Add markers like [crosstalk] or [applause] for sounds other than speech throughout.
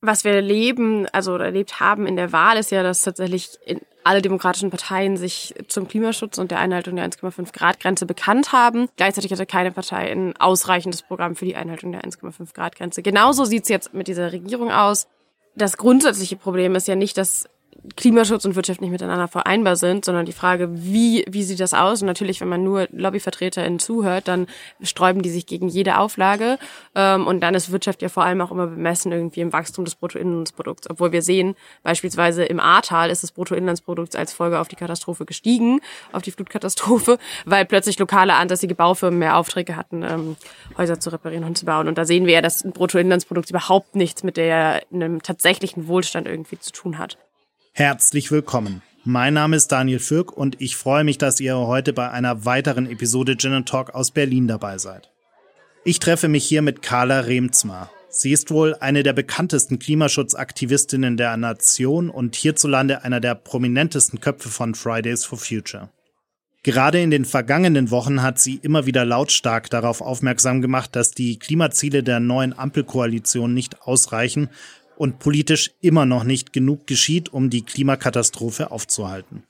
was wir erleben, also erlebt haben in der Wahl, ist ja, dass tatsächlich alle demokratischen Parteien sich zum Klimaschutz und der Einhaltung der 1,5 Grad Grenze bekannt haben. Gleichzeitig hatte keine Partei ein ausreichendes Programm für die Einhaltung der 1,5 Grad Grenze. Genauso sieht es jetzt mit dieser Regierung aus. Das grundsätzliche Problem ist ja nicht, dass Klimaschutz und Wirtschaft nicht miteinander vereinbar sind, sondern die Frage, wie, wie sieht das aus? Und natürlich, wenn man nur LobbyvertreterInnen zuhört, dann sträuben die sich gegen jede Auflage. Ähm, und dann ist Wirtschaft ja vor allem auch immer bemessen irgendwie im Wachstum des Bruttoinlandsprodukts. Obwohl wir sehen, beispielsweise im Ahrtal ist das Bruttoinlandsprodukt als Folge auf die Katastrophe gestiegen, auf die Flutkatastrophe, weil plötzlich lokale ansässige Baufirmen mehr Aufträge hatten, ähm, Häuser zu reparieren und zu bauen. Und da sehen wir ja, dass ein Bruttoinlandsprodukt überhaupt nichts mit der, einem tatsächlichen Wohlstand irgendwie zu tun hat. Herzlich willkommen. Mein Name ist Daniel Fürk und ich freue mich, dass ihr heute bei einer weiteren Episode Gin Talk aus Berlin dabei seid. Ich treffe mich hier mit Carla Remzma. Sie ist wohl eine der bekanntesten Klimaschutzaktivistinnen der Nation und hierzulande einer der prominentesten Köpfe von Fridays for Future. Gerade in den vergangenen Wochen hat sie immer wieder lautstark darauf aufmerksam gemacht, dass die Klimaziele der neuen Ampelkoalition nicht ausreichen und politisch immer noch nicht genug geschieht, um die Klimakatastrophe aufzuhalten.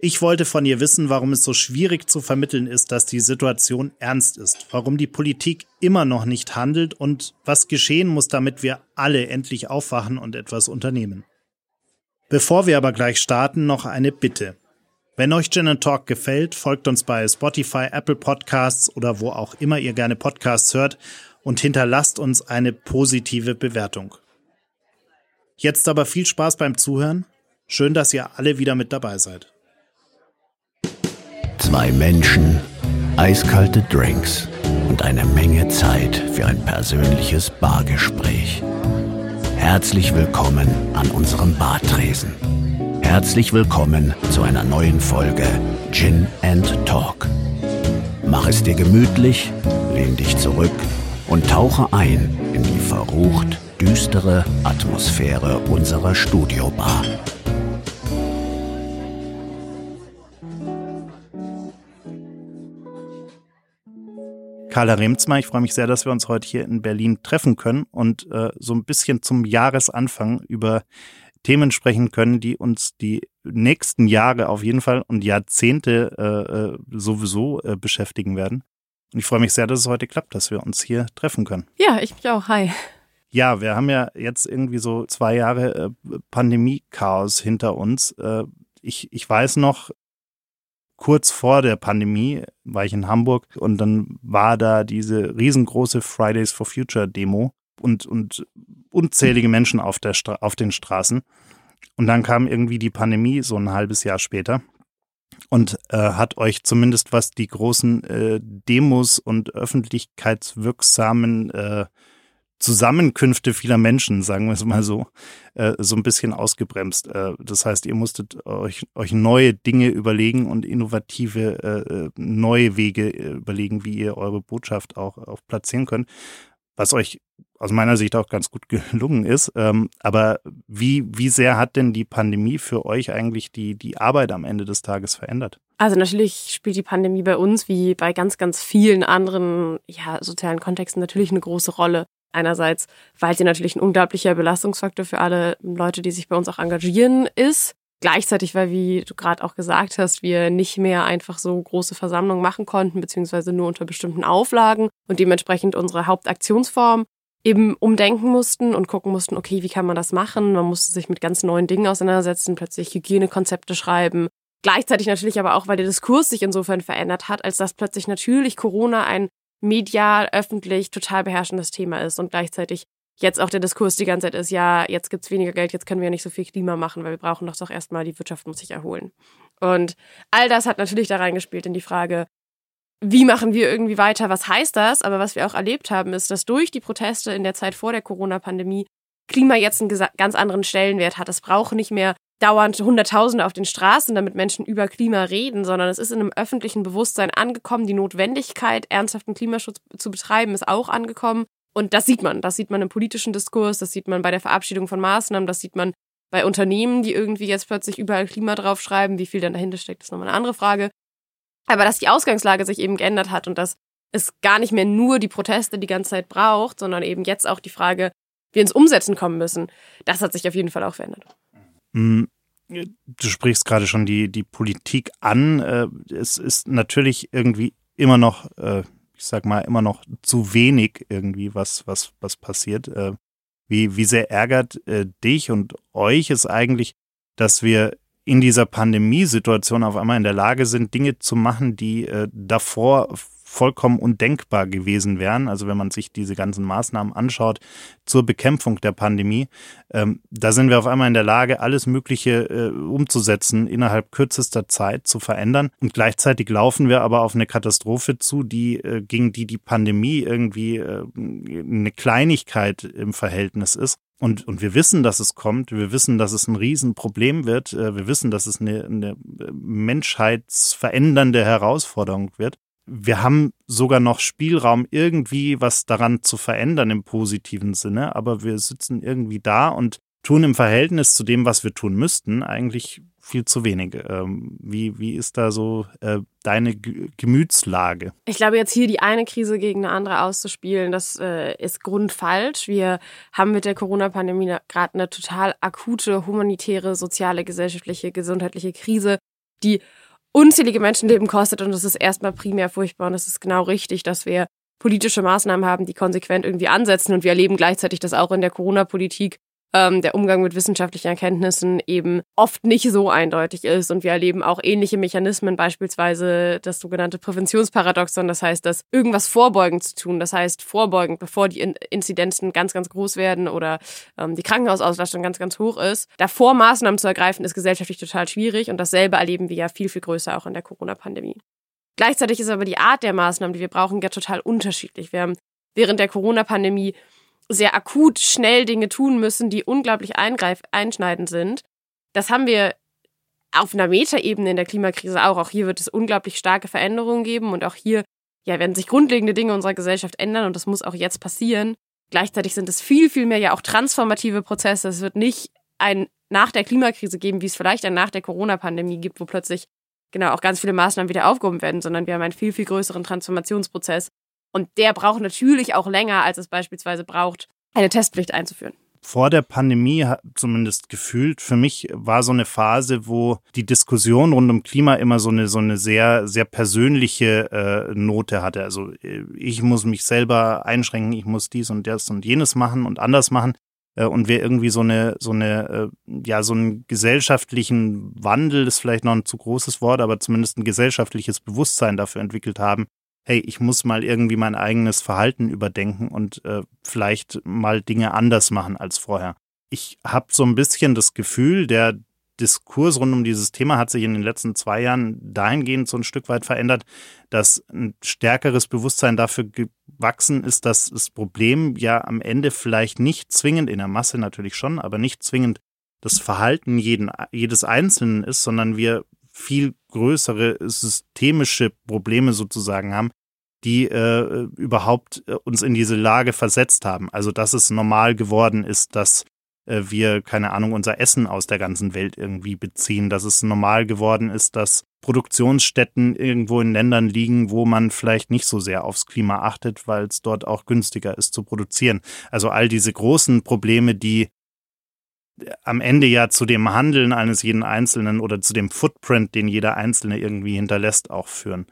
Ich wollte von ihr wissen, warum es so schwierig zu vermitteln ist, dass die Situation ernst ist, warum die Politik immer noch nicht handelt und was geschehen muss, damit wir alle endlich aufwachen und etwas unternehmen. Bevor wir aber gleich starten, noch eine Bitte. Wenn euch Gin Talk gefällt, folgt uns bei Spotify, Apple Podcasts oder wo auch immer ihr gerne Podcasts hört und hinterlasst uns eine positive Bewertung. Jetzt aber viel Spaß beim Zuhören. Schön, dass ihr alle wieder mit dabei seid. Zwei Menschen, eiskalte Drinks und eine Menge Zeit für ein persönliches Bargespräch. Herzlich willkommen an unserem Bartresen. Herzlich willkommen zu einer neuen Folge Gin and Talk. Mach es dir gemütlich, lehn dich zurück und tauche ein in die verrucht düstere Atmosphäre unserer Studiobar. Carla Remzma, ich freue mich sehr, dass wir uns heute hier in Berlin treffen können und äh, so ein bisschen zum Jahresanfang über Themen sprechen können, die uns die nächsten Jahre auf jeden Fall und Jahrzehnte äh, äh sowieso äh, beschäftigen werden. Und ich freue mich sehr, dass es heute klappt, dass wir uns hier treffen können. Ja, ich mich auch. Hi. Ja, wir haben ja jetzt irgendwie so zwei Jahre äh, Pandemie-Chaos hinter uns. Äh, ich, ich weiß noch, kurz vor der Pandemie war ich in Hamburg und dann war da diese riesengroße Fridays for Future Demo und, und unzählige Menschen auf, der auf den Straßen. Und dann kam irgendwie die Pandemie so ein halbes Jahr später und äh, hat euch zumindest was die großen äh, Demos und öffentlichkeitswirksamen äh, Zusammenkünfte vieler Menschen, sagen wir es mal so, äh, so ein bisschen ausgebremst. Äh, das heißt, ihr musstet euch, euch neue Dinge überlegen und innovative äh, neue Wege überlegen, wie ihr eure Botschaft auch, auch platzieren könnt. Was euch aus meiner Sicht auch ganz gut [laughs] gelungen ist. Ähm, aber wie, wie sehr hat denn die Pandemie für euch eigentlich die, die Arbeit am Ende des Tages verändert? Also natürlich spielt die Pandemie bei uns wie bei ganz, ganz vielen anderen ja, sozialen Kontexten natürlich eine große Rolle. Einerseits, weil sie natürlich ein unglaublicher Belastungsfaktor für alle Leute, die sich bei uns auch engagieren, ist. Gleichzeitig, weil, wie du gerade auch gesagt hast, wir nicht mehr einfach so große Versammlungen machen konnten, beziehungsweise nur unter bestimmten Auflagen und dementsprechend unsere Hauptaktionsform eben umdenken mussten und gucken mussten, okay, wie kann man das machen? Man musste sich mit ganz neuen Dingen auseinandersetzen, plötzlich Hygienekonzepte schreiben. Gleichzeitig natürlich aber auch, weil der Diskurs sich insofern verändert hat, als dass plötzlich natürlich Corona ein medial, öffentlich total beherrschendes Thema ist und gleichzeitig jetzt auch der Diskurs die ganze Zeit ist, ja, jetzt gibt's weniger Geld, jetzt können wir ja nicht so viel Klima machen, weil wir brauchen doch doch erstmal, die Wirtschaft muss sich erholen. Und all das hat natürlich da reingespielt in die Frage, wie machen wir irgendwie weiter, was heißt das? Aber was wir auch erlebt haben, ist, dass durch die Proteste in der Zeit vor der Corona-Pandemie Klima jetzt einen ganz anderen Stellenwert hat. Es braucht nicht mehr dauernd Hunderttausende auf den Straßen, damit Menschen über Klima reden, sondern es ist in einem öffentlichen Bewusstsein angekommen. Die Notwendigkeit, ernsthaften Klimaschutz zu betreiben, ist auch angekommen. Und das sieht man. Das sieht man im politischen Diskurs, das sieht man bei der Verabschiedung von Maßnahmen, das sieht man bei Unternehmen, die irgendwie jetzt plötzlich überall Klima draufschreiben. Wie viel dann dahinter steckt, ist nochmal eine andere Frage. Aber dass die Ausgangslage sich eben geändert hat und dass es gar nicht mehr nur die Proteste die ganze Zeit braucht, sondern eben jetzt auch die Frage, wir ins Umsetzen kommen müssen, das hat sich auf jeden Fall auch verändert. Mm, du sprichst gerade schon die, die Politik an. Äh, es ist natürlich irgendwie immer noch, äh, ich sag mal, immer noch zu wenig irgendwie, was, was, was passiert. Äh, wie, wie sehr ärgert dich und euch es eigentlich, dass wir in dieser Pandemiesituation auf einmal in der Lage sind, Dinge zu machen, die davor vollkommen undenkbar gewesen wären. Also wenn man sich diese ganzen Maßnahmen anschaut zur Bekämpfung der Pandemie, ähm, da sind wir auf einmal in der Lage, alles Mögliche äh, umzusetzen, innerhalb kürzester Zeit zu verändern. Und gleichzeitig laufen wir aber auf eine Katastrophe zu, die äh, gegen die die Pandemie irgendwie äh, eine Kleinigkeit im Verhältnis ist. Und, und wir wissen, dass es kommt. Wir wissen, dass es ein Riesenproblem wird. Äh, wir wissen, dass es eine, eine menschheitsverändernde Herausforderung wird wir haben sogar noch Spielraum, irgendwie was daran zu verändern im positiven Sinne, aber wir sitzen irgendwie da und tun im Verhältnis zu dem, was wir tun müssten, eigentlich viel zu wenig. Ähm, wie, wie ist da so äh, deine G Gemütslage? Ich glaube, jetzt hier die eine Krise gegen eine andere auszuspielen, das äh, ist grundfalsch. Wir haben mit der Corona-Pandemie gerade eine total akute humanitäre, soziale, gesellschaftliche, gesundheitliche Krise, die unzählige Menschenleben kostet und das ist erstmal primär furchtbar und es ist genau richtig, dass wir politische Maßnahmen haben, die konsequent irgendwie ansetzen und wir erleben gleichzeitig, dass auch in der Corona-Politik ähm, der Umgang mit wissenschaftlichen Erkenntnissen eben oft nicht so eindeutig ist. Und wir erleben auch ähnliche Mechanismen, beispielsweise das sogenannte Präventionsparadoxon. Das heißt, dass irgendwas vorbeugend zu tun, das heißt vorbeugend, bevor die Inzidenzen ganz, ganz groß werden oder ähm, die Krankenhausauslastung ganz, ganz hoch ist. Davor Maßnahmen zu ergreifen, ist gesellschaftlich total schwierig. Und dasselbe erleben wir ja viel, viel größer auch in der Corona-Pandemie. Gleichzeitig ist aber die Art der Maßnahmen, die wir brauchen, ja total unterschiedlich. Wir haben während der Corona-Pandemie sehr akut schnell Dinge tun müssen, die unglaublich eingreif einschneidend sind. Das haben wir auf einer Metaebene in der Klimakrise auch. Auch hier wird es unglaublich starke Veränderungen geben und auch hier ja, werden sich grundlegende Dinge unserer Gesellschaft ändern und das muss auch jetzt passieren. Gleichzeitig sind es viel, viel mehr ja auch transformative Prozesse. Es wird nicht ein nach der Klimakrise geben, wie es vielleicht ein nach der Corona-Pandemie gibt, wo plötzlich genau auch ganz viele Maßnahmen wieder aufgehoben werden, sondern wir haben einen viel, viel größeren Transformationsprozess, und der braucht natürlich auch länger, als es beispielsweise braucht, eine Testpflicht einzuführen. Vor der Pandemie, zumindest gefühlt, für mich war so eine Phase, wo die Diskussion rund um Klima immer so eine, so eine sehr, sehr persönliche äh, Note hatte. Also äh, ich muss mich selber einschränken, ich muss dies und das und jenes machen und anders machen. Äh, und wir irgendwie so eine, so eine, äh, ja, so einen gesellschaftlichen Wandel, ist vielleicht noch ein zu großes Wort, aber zumindest ein gesellschaftliches Bewusstsein dafür entwickelt haben, hey, ich muss mal irgendwie mein eigenes Verhalten überdenken und äh, vielleicht mal Dinge anders machen als vorher. Ich habe so ein bisschen das Gefühl, der Diskurs rund um dieses Thema hat sich in den letzten zwei Jahren dahingehend so ein Stück weit verändert, dass ein stärkeres Bewusstsein dafür gewachsen ist, dass das Problem ja am Ende vielleicht nicht zwingend, in der Masse natürlich schon, aber nicht zwingend das Verhalten jeden, jedes Einzelnen ist, sondern wir viel größere systemische Probleme sozusagen haben, die äh, überhaupt äh, uns in diese Lage versetzt haben. Also dass es normal geworden ist, dass äh, wir, keine Ahnung, unser Essen aus der ganzen Welt irgendwie beziehen, dass es normal geworden ist, dass Produktionsstätten irgendwo in Ländern liegen, wo man vielleicht nicht so sehr aufs Klima achtet, weil es dort auch günstiger ist zu produzieren. Also all diese großen Probleme, die am Ende ja zu dem Handeln eines jeden Einzelnen oder zu dem Footprint, den jeder Einzelne irgendwie hinterlässt, auch führen.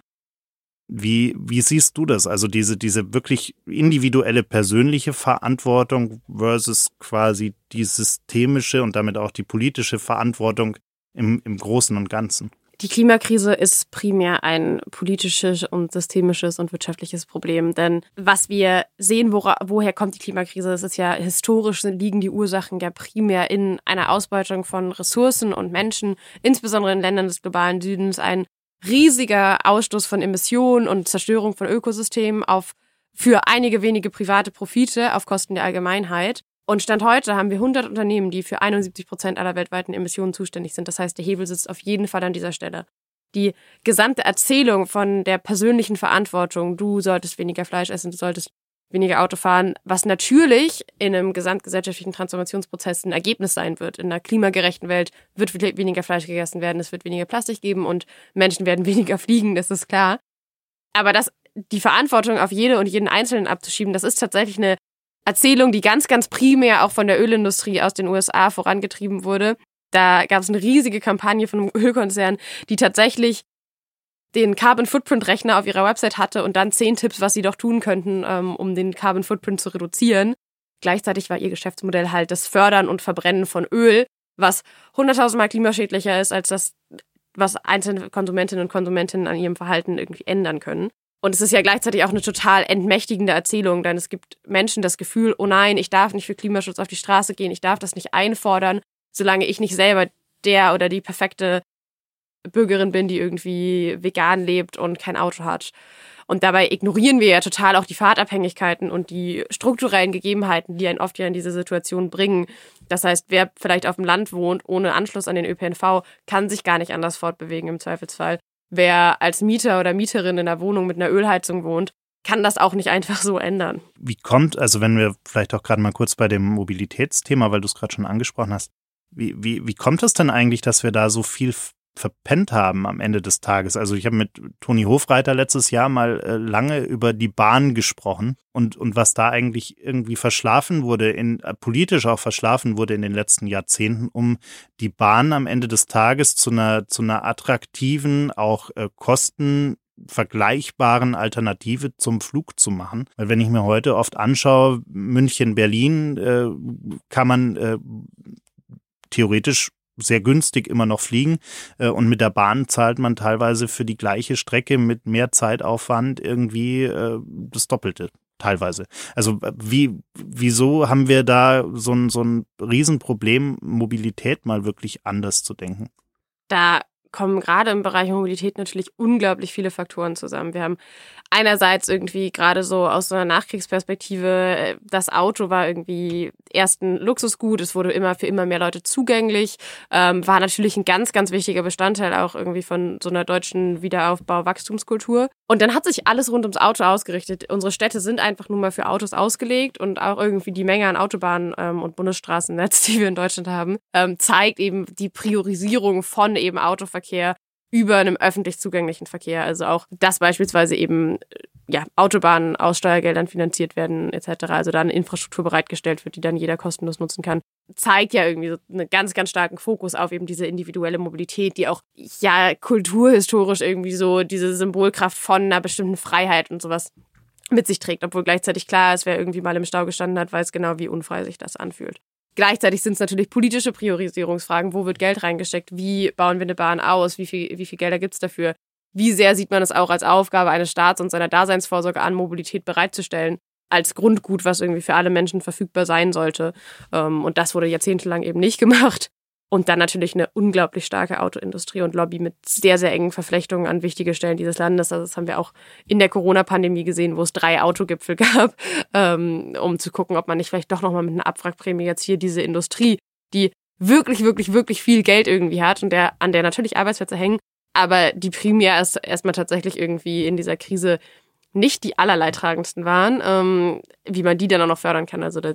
Wie, wie siehst du das? Also diese, diese wirklich individuelle persönliche Verantwortung versus quasi die systemische und damit auch die politische Verantwortung im, im Großen und Ganzen? Die Klimakrise ist primär ein politisches und systemisches und wirtschaftliches Problem. Denn was wir sehen, wora, woher kommt die Klimakrise, das ist ja historisch liegen die Ursachen ja primär in einer Ausbeutung von Ressourcen und Menschen, insbesondere in Ländern des globalen Südens, ein riesiger Ausstoß von Emissionen und Zerstörung von Ökosystemen auf für einige wenige private Profite auf Kosten der Allgemeinheit. Und Stand heute haben wir 100 Unternehmen, die für 71 Prozent aller weltweiten Emissionen zuständig sind. Das heißt, der Hebel sitzt auf jeden Fall an dieser Stelle. Die gesamte Erzählung von der persönlichen Verantwortung, du solltest weniger Fleisch essen, du solltest weniger Auto fahren, was natürlich in einem gesamtgesellschaftlichen Transformationsprozess ein Ergebnis sein wird. In einer klimagerechten Welt wird weniger Fleisch gegessen werden, es wird weniger Plastik geben und Menschen werden [laughs] weniger fliegen, das ist klar. Aber das, die Verantwortung auf jede und jeden Einzelnen abzuschieben, das ist tatsächlich eine Erzählung, die ganz, ganz primär auch von der Ölindustrie aus den USA vorangetrieben wurde. Da gab es eine riesige Kampagne von einem [laughs] Ölkonzern, die tatsächlich den Carbon Footprint Rechner auf ihrer Website hatte und dann zehn Tipps, was sie doch tun könnten, ähm, um den Carbon Footprint zu reduzieren. Gleichzeitig war ihr Geschäftsmodell halt das Fördern und Verbrennen von Öl, was hunderttausendmal klimaschädlicher ist als das, was einzelne Konsumentinnen und Konsumentinnen an ihrem Verhalten irgendwie ändern können. Und es ist ja gleichzeitig auch eine total entmächtigende Erzählung, denn es gibt Menschen das Gefühl, oh nein, ich darf nicht für Klimaschutz auf die Straße gehen, ich darf das nicht einfordern, solange ich nicht selber der oder die perfekte Bürgerin bin, die irgendwie vegan lebt und kein Auto hat. Und dabei ignorieren wir ja total auch die Fahrtabhängigkeiten und die strukturellen Gegebenheiten, die einen oft ja in diese Situation bringen. Das heißt, wer vielleicht auf dem Land wohnt, ohne Anschluss an den ÖPNV, kann sich gar nicht anders fortbewegen im Zweifelsfall. Wer als Mieter oder Mieterin in einer Wohnung mit einer Ölheizung wohnt, kann das auch nicht einfach so ändern. Wie kommt, also wenn wir vielleicht auch gerade mal kurz bei dem Mobilitätsthema, weil du es gerade schon angesprochen hast, wie, wie, wie kommt es denn eigentlich, dass wir da so viel verpennt haben am Ende des Tages. Also ich habe mit Toni Hofreiter letztes Jahr mal äh, lange über die Bahn gesprochen und, und was da eigentlich irgendwie verschlafen wurde, in, äh, politisch auch verschlafen wurde in den letzten Jahrzehnten, um die Bahn am Ende des Tages zu einer, zu einer attraktiven, auch äh, Kosten vergleichbaren Alternative zum Flug zu machen. Weil wenn ich mir heute oft anschaue, München, Berlin, äh, kann man äh, theoretisch sehr günstig immer noch fliegen. Äh, und mit der Bahn zahlt man teilweise für die gleiche Strecke mit mehr Zeitaufwand irgendwie äh, das Doppelte. Teilweise. Also wie, wieso haben wir da so ein, so ein Riesenproblem, Mobilität mal wirklich anders zu denken? Da kommen gerade im Bereich Mobilität natürlich unglaublich viele Faktoren zusammen. Wir haben einerseits irgendwie gerade so aus so einer Nachkriegsperspektive, äh, das Auto war irgendwie erst ein Luxusgut, es wurde immer für immer mehr Leute zugänglich, ähm, war natürlich ein ganz, ganz wichtiger Bestandteil auch irgendwie von so einer deutschen Wiederaufbau-Wachstumskultur. Und dann hat sich alles rund ums Auto ausgerichtet. Unsere Städte sind einfach nur mal für Autos ausgelegt und auch irgendwie die Menge an Autobahnen ähm, und Bundesstraßennetz, [laughs] die wir in Deutschland haben, ähm, zeigt eben die Priorisierung von eben Autoverkehr über einem öffentlich zugänglichen Verkehr. Also auch, dass beispielsweise eben äh, ja, Autobahnen aus Steuergeldern finanziert werden etc. Also dann Infrastruktur bereitgestellt wird, die dann jeder kostenlos nutzen kann, zeigt ja irgendwie so einen ganz, ganz starken Fokus auf eben diese individuelle Mobilität, die auch ja kulturhistorisch irgendwie so diese Symbolkraft von einer bestimmten Freiheit und sowas mit sich trägt, obwohl gleichzeitig klar ist, wer irgendwie mal im Stau gestanden hat, weiß genau, wie unfrei sich das anfühlt. Gleichzeitig sind es natürlich politische Priorisierungsfragen. Wo wird Geld reingesteckt? Wie bauen wir eine Bahn aus? Wie viel, wie viel Gelder gibt es dafür? Wie sehr sieht man es auch als Aufgabe eines Staats und seiner Daseinsvorsorge an, Mobilität bereitzustellen? Als Grundgut, was irgendwie für alle Menschen verfügbar sein sollte. Ähm, und das wurde jahrzehntelang eben nicht [laughs] gemacht. Und dann natürlich eine unglaublich starke Autoindustrie und Lobby mit sehr, sehr engen Verflechtungen an wichtige Stellen dieses Landes. Also das haben wir auch in der Corona-Pandemie gesehen, wo es drei Autogipfel [laughs] gab, ähm, um zu gucken, ob man nicht vielleicht doch nochmal mit einer Abwrackprämie jetzt hier diese Industrie, die wirklich, wirklich, wirklich viel Geld irgendwie hat und der, an der natürlich Arbeitsplätze hängen, aber die primär ist erstmal tatsächlich irgendwie in dieser Krise nicht die allerleidtragendsten waren, ähm, wie man die dann auch noch fördern kann. Also da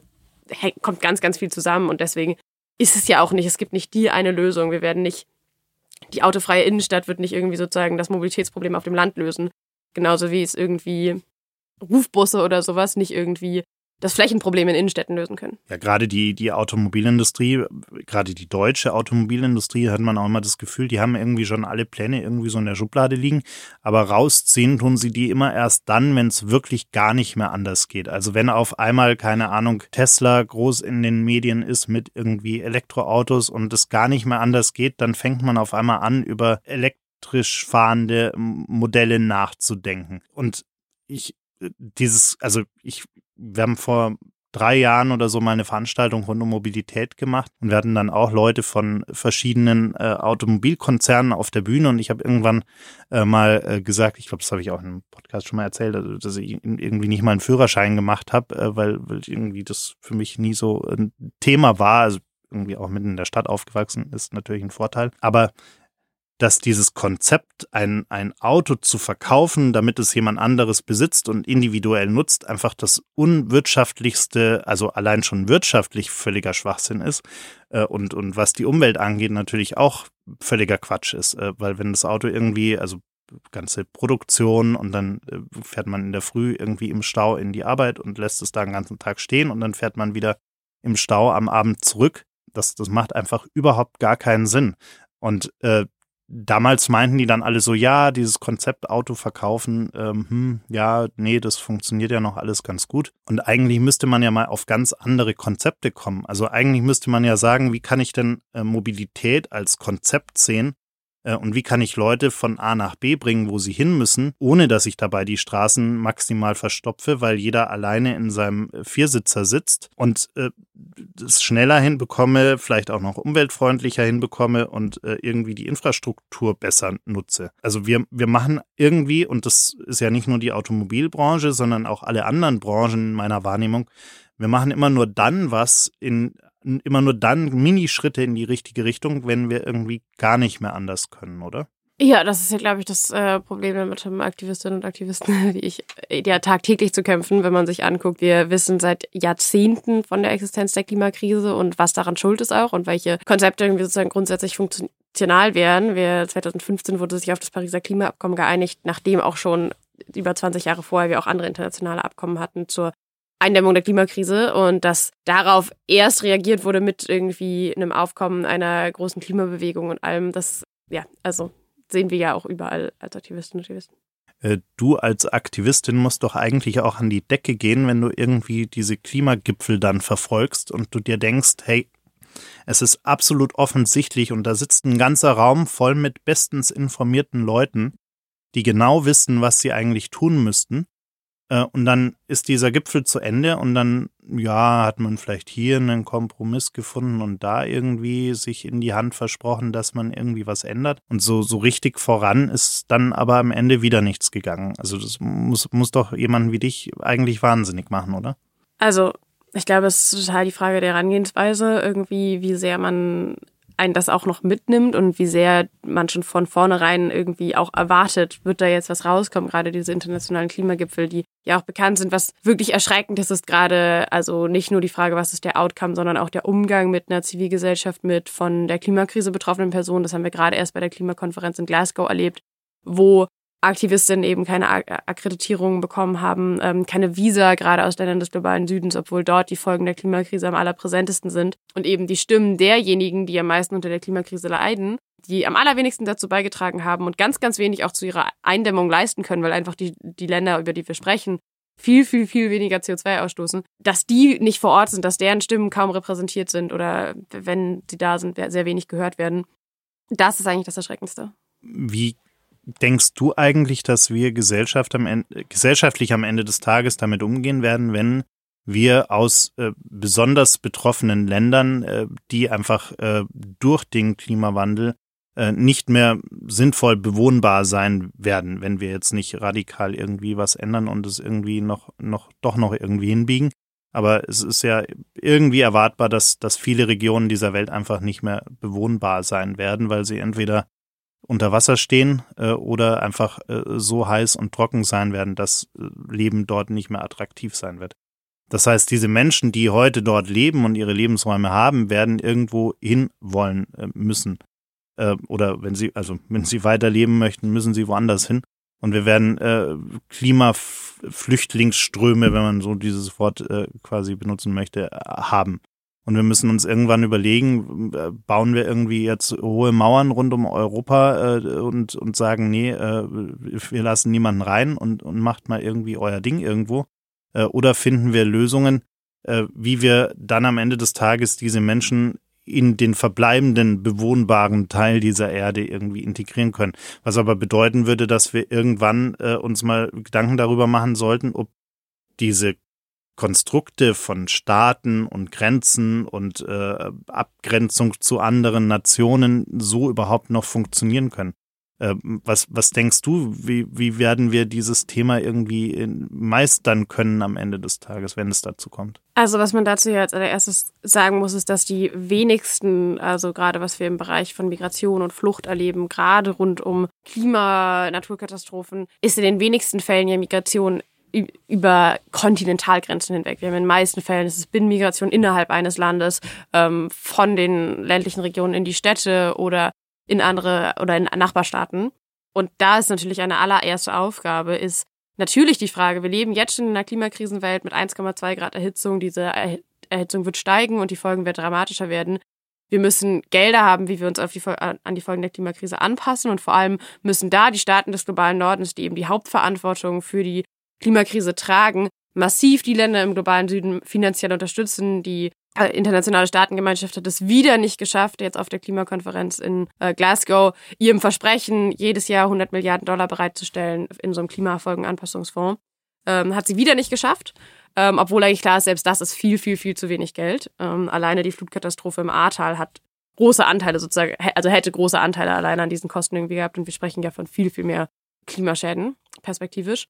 kommt ganz, ganz viel zusammen und deswegen ist es ja auch nicht. Es gibt nicht die eine Lösung. Wir werden nicht, die autofreie Innenstadt wird nicht irgendwie sozusagen das Mobilitätsproblem auf dem Land lösen. Genauso wie es irgendwie Rufbusse oder sowas nicht irgendwie das Flächenproblem in Innenstädten lösen können. Ja, gerade die, die Automobilindustrie, gerade die deutsche Automobilindustrie, hat man auch immer das Gefühl, die haben irgendwie schon alle Pläne irgendwie so in der Schublade liegen. Aber rausziehen tun sie die immer erst dann, wenn es wirklich gar nicht mehr anders geht. Also wenn auf einmal, keine Ahnung, Tesla groß in den Medien ist mit irgendwie Elektroautos und es gar nicht mehr anders geht, dann fängt man auf einmal an, über elektrisch fahrende Modelle nachzudenken. Und ich dieses, also ich wir haben vor drei Jahren oder so mal eine Veranstaltung rund um Mobilität gemacht und wir hatten dann auch Leute von verschiedenen äh, Automobilkonzernen auf der Bühne und ich habe irgendwann äh, mal äh, gesagt, ich glaube, das habe ich auch einem Podcast schon mal erzählt, also, dass ich irgendwie nicht mal einen Führerschein gemacht habe, äh, weil, weil irgendwie das für mich nie so ein Thema war, also irgendwie auch mitten in der Stadt aufgewachsen ist natürlich ein Vorteil, aber dass dieses Konzept, ein, ein Auto zu verkaufen, damit es jemand anderes besitzt und individuell nutzt, einfach das unwirtschaftlichste, also allein schon wirtschaftlich völliger Schwachsinn ist äh, und, und was die Umwelt angeht natürlich auch völliger Quatsch ist, äh, weil wenn das Auto irgendwie, also ganze Produktion und dann äh, fährt man in der Früh irgendwie im Stau in die Arbeit und lässt es da den ganzen Tag stehen und dann fährt man wieder im Stau am Abend zurück. Das, das macht einfach überhaupt gar keinen Sinn. Und äh, damals meinten die dann alle so, ja, dieses Konzept Auto verkaufen, ähm, hm, ja, nee, das funktioniert ja noch alles ganz gut. Und eigentlich müsste man ja mal auf ganz andere Konzepte kommen. Also eigentlich müsste man ja sagen, wie kann ich denn äh, Mobilität als Konzept sehen, und wie kann ich Leute von A nach B bringen, wo sie hin müssen, ohne dass ich dabei die Straßen maximal verstopfe, weil jeder alleine in seinem äh, Viersitzer sitzt und äh, es schneller hinbekomme, vielleicht auch noch umweltfreundlicher hinbekomme und äh, irgendwie die Infrastruktur besser nutze. Also wir, wir machen irgendwie, und das ist ja nicht nur die Automobilbranche, sondern auch alle anderen Branchen in meiner Wahrnehmung, wir machen immer nur dann was in immer nur dann Minischritte in die richtige Richtung, wenn wir irgendwie gar nicht mehr anders können, oder? Ja, das ist ja, glaube ich, das äh, Problem mit Aktivistinnen und Aktivisten, [laughs] wie ich, äh, ja, tagtäglich zu kämpfen, wenn man sich anguckt. Wir wissen seit Jahrzehnten von der Existenz der Klimakrise und was daran schuld ist auch und welche Konzepte irgendwie sozusagen grundsätzlich funktional wären. Wir, 2015 wurde sich auf das Pariser Klimaabkommen geeinigt, nachdem auch schon über 20 Jahre vorher wir auch andere internationale Abkommen hatten zur Eindämmung der Klimakrise und dass darauf erst reagiert wurde mit irgendwie einem Aufkommen einer großen Klimabewegung und allem. Das, ja, also sehen wir ja auch überall als Aktivistinnen und Aktivisten. Äh, du als Aktivistin musst doch eigentlich auch an die Decke gehen, wenn du irgendwie diese Klimagipfel dann verfolgst und du dir denkst, hey, es ist absolut offensichtlich und da sitzt ein ganzer Raum voll mit bestens informierten Leuten, die genau wissen, was sie eigentlich tun müssten. Äh, und dann ist dieser Gipfel zu Ende und dann, ja, hat man vielleicht hier einen Kompromiss gefunden und da irgendwie sich in die Hand versprochen, dass man irgendwie was ändert. Und so, so richtig voran ist dann aber am Ende wieder nichts gegangen. Also das muss, muss doch jemanden wie dich eigentlich wahnsinnig machen, oder? Also, ich glaube, es ist total die Frage der Herangehensweise, irgendwie, wie sehr man einen das auch noch mitnimmt und wie sehr man schon von vornherein irgendwie auch erwartet, wird da jetzt was rauskommen. Gerade diese internationalen Klimagipfel, die ja auch bekannt sind. Was wirklich erschreckend ist, ist gerade also nicht nur die Frage, was ist der Outcome, sondern auch der Umgang mit einer Zivilgesellschaft, mit von der Klimakrise betroffenen Personen. Das haben wir gerade erst bei der Klimakonferenz in Glasgow erlebt, wo Aktivistinnen eben keine Akkreditierung bekommen haben, ähm, keine Visa, gerade aus Ländern des globalen Südens, obwohl dort die Folgen der Klimakrise am allerpräsentesten sind. Und eben die Stimmen derjenigen, die am meisten unter der Klimakrise leiden, die am allerwenigsten dazu beigetragen haben und ganz, ganz wenig auch zu ihrer Eindämmung leisten können, weil einfach die, die Länder, über die wir sprechen, viel, viel, viel weniger CO2 ausstoßen, dass die nicht vor Ort sind, dass deren Stimmen kaum repräsentiert sind oder wenn sie da sind, sehr wenig gehört werden. Das ist eigentlich das Erschreckendste. Wie denkst du eigentlich, dass wir Gesellschaft am Ende, gesellschaftlich am Ende des Tages damit umgehen werden, wenn wir aus äh, besonders betroffenen Ländern, äh, die einfach äh, durch den Klimawandel äh, nicht mehr sinnvoll bewohnbar sein werden, wenn wir jetzt nicht radikal irgendwie was ändern und es irgendwie noch, noch, doch noch irgendwie hinbiegen. Aber es ist ja irgendwie erwartbar, dass, dass viele Regionen dieser Welt einfach nicht mehr bewohnbar sein werden, weil sie entweder unter Wasser stehen äh, oder einfach äh, so heiß und trocken sein werden, dass äh, Leben dort nicht mehr attraktiv sein wird. Das heißt, diese Menschen, die heute dort leben und ihre Lebensräume haben, werden irgendwo hin wollen äh, müssen. Äh, oder wenn sie, also [laughs] wenn sie weiterleben möchten, müssen sie woanders hin. Und wir werden äh, Klimaflüchtlingsströme, wenn man so dieses Wort äh, quasi benutzen möchte, haben. Und wir müssen uns irgendwann überlegen, äh, bauen wir irgendwie jetzt hohe Mauern rund um Europa äh, und, und sagen, nee, äh, wir lassen niemanden rein und, und macht mal irgendwie euer Ding irgendwo. Äh, oder finden wir Lösungen, äh, wie wir dann am Ende des Tages diese Menschen in den verbleibenden bewohnbaren Teil dieser Erde irgendwie integrieren können. Was aber bedeuten würde, dass wir irgendwann äh, uns mal Gedanken darüber machen sollten, ob diese Konstrukte von Staaten und Grenzen und äh, Abgrenzung zu anderen Nationen so überhaupt noch funktionieren können. Äh, was, was denkst du, wie, wie werden wir dieses Thema irgendwie meistern können am Ende des Tages, wenn es dazu kommt? Also was man dazu ja als allererstes sagen muss, ist, dass die wenigsten, also gerade was wir im Bereich von Migration und Flucht erleben, gerade rund um Klima, Naturkatastrophen, ist in den wenigsten Fällen ja Migration über Kontinentalgrenzen hinweg. Wir haben in den meisten Fällen ist es Binnenmigration innerhalb eines Landes ähm, von den ländlichen Regionen in die Städte oder in andere oder in Nachbarstaaten. Und da ist natürlich eine allererste Aufgabe, ist natürlich die Frage, wir leben jetzt schon in einer Klimakrisenwelt mit 1,2 Grad Erhitzung. Diese Erhitzung wird steigen und die Folgen werden dramatischer werden. Wir müssen Gelder haben, wie wir uns die, an die Folgen der Klimakrise anpassen. Und vor allem müssen da die Staaten des globalen Nordens, die eben die Hauptverantwortung für die Klimakrise tragen, massiv die Länder im globalen Süden finanziell unterstützen. Die äh, internationale Staatengemeinschaft hat es wieder nicht geschafft, jetzt auf der Klimakonferenz in äh, Glasgow ihrem Versprechen, jedes Jahr 100 Milliarden Dollar bereitzustellen in so einem Klimafolgenanpassungsfonds. Ähm, hat sie wieder nicht geschafft. Ähm, obwohl eigentlich klar ist, selbst das ist viel, viel, viel zu wenig Geld. Ähm, alleine die Flutkatastrophe im Ahrtal hat große Anteile sozusagen, also hätte große Anteile alleine an diesen Kosten irgendwie gehabt und wir sprechen ja von viel, viel mehr Klimaschäden, perspektivisch.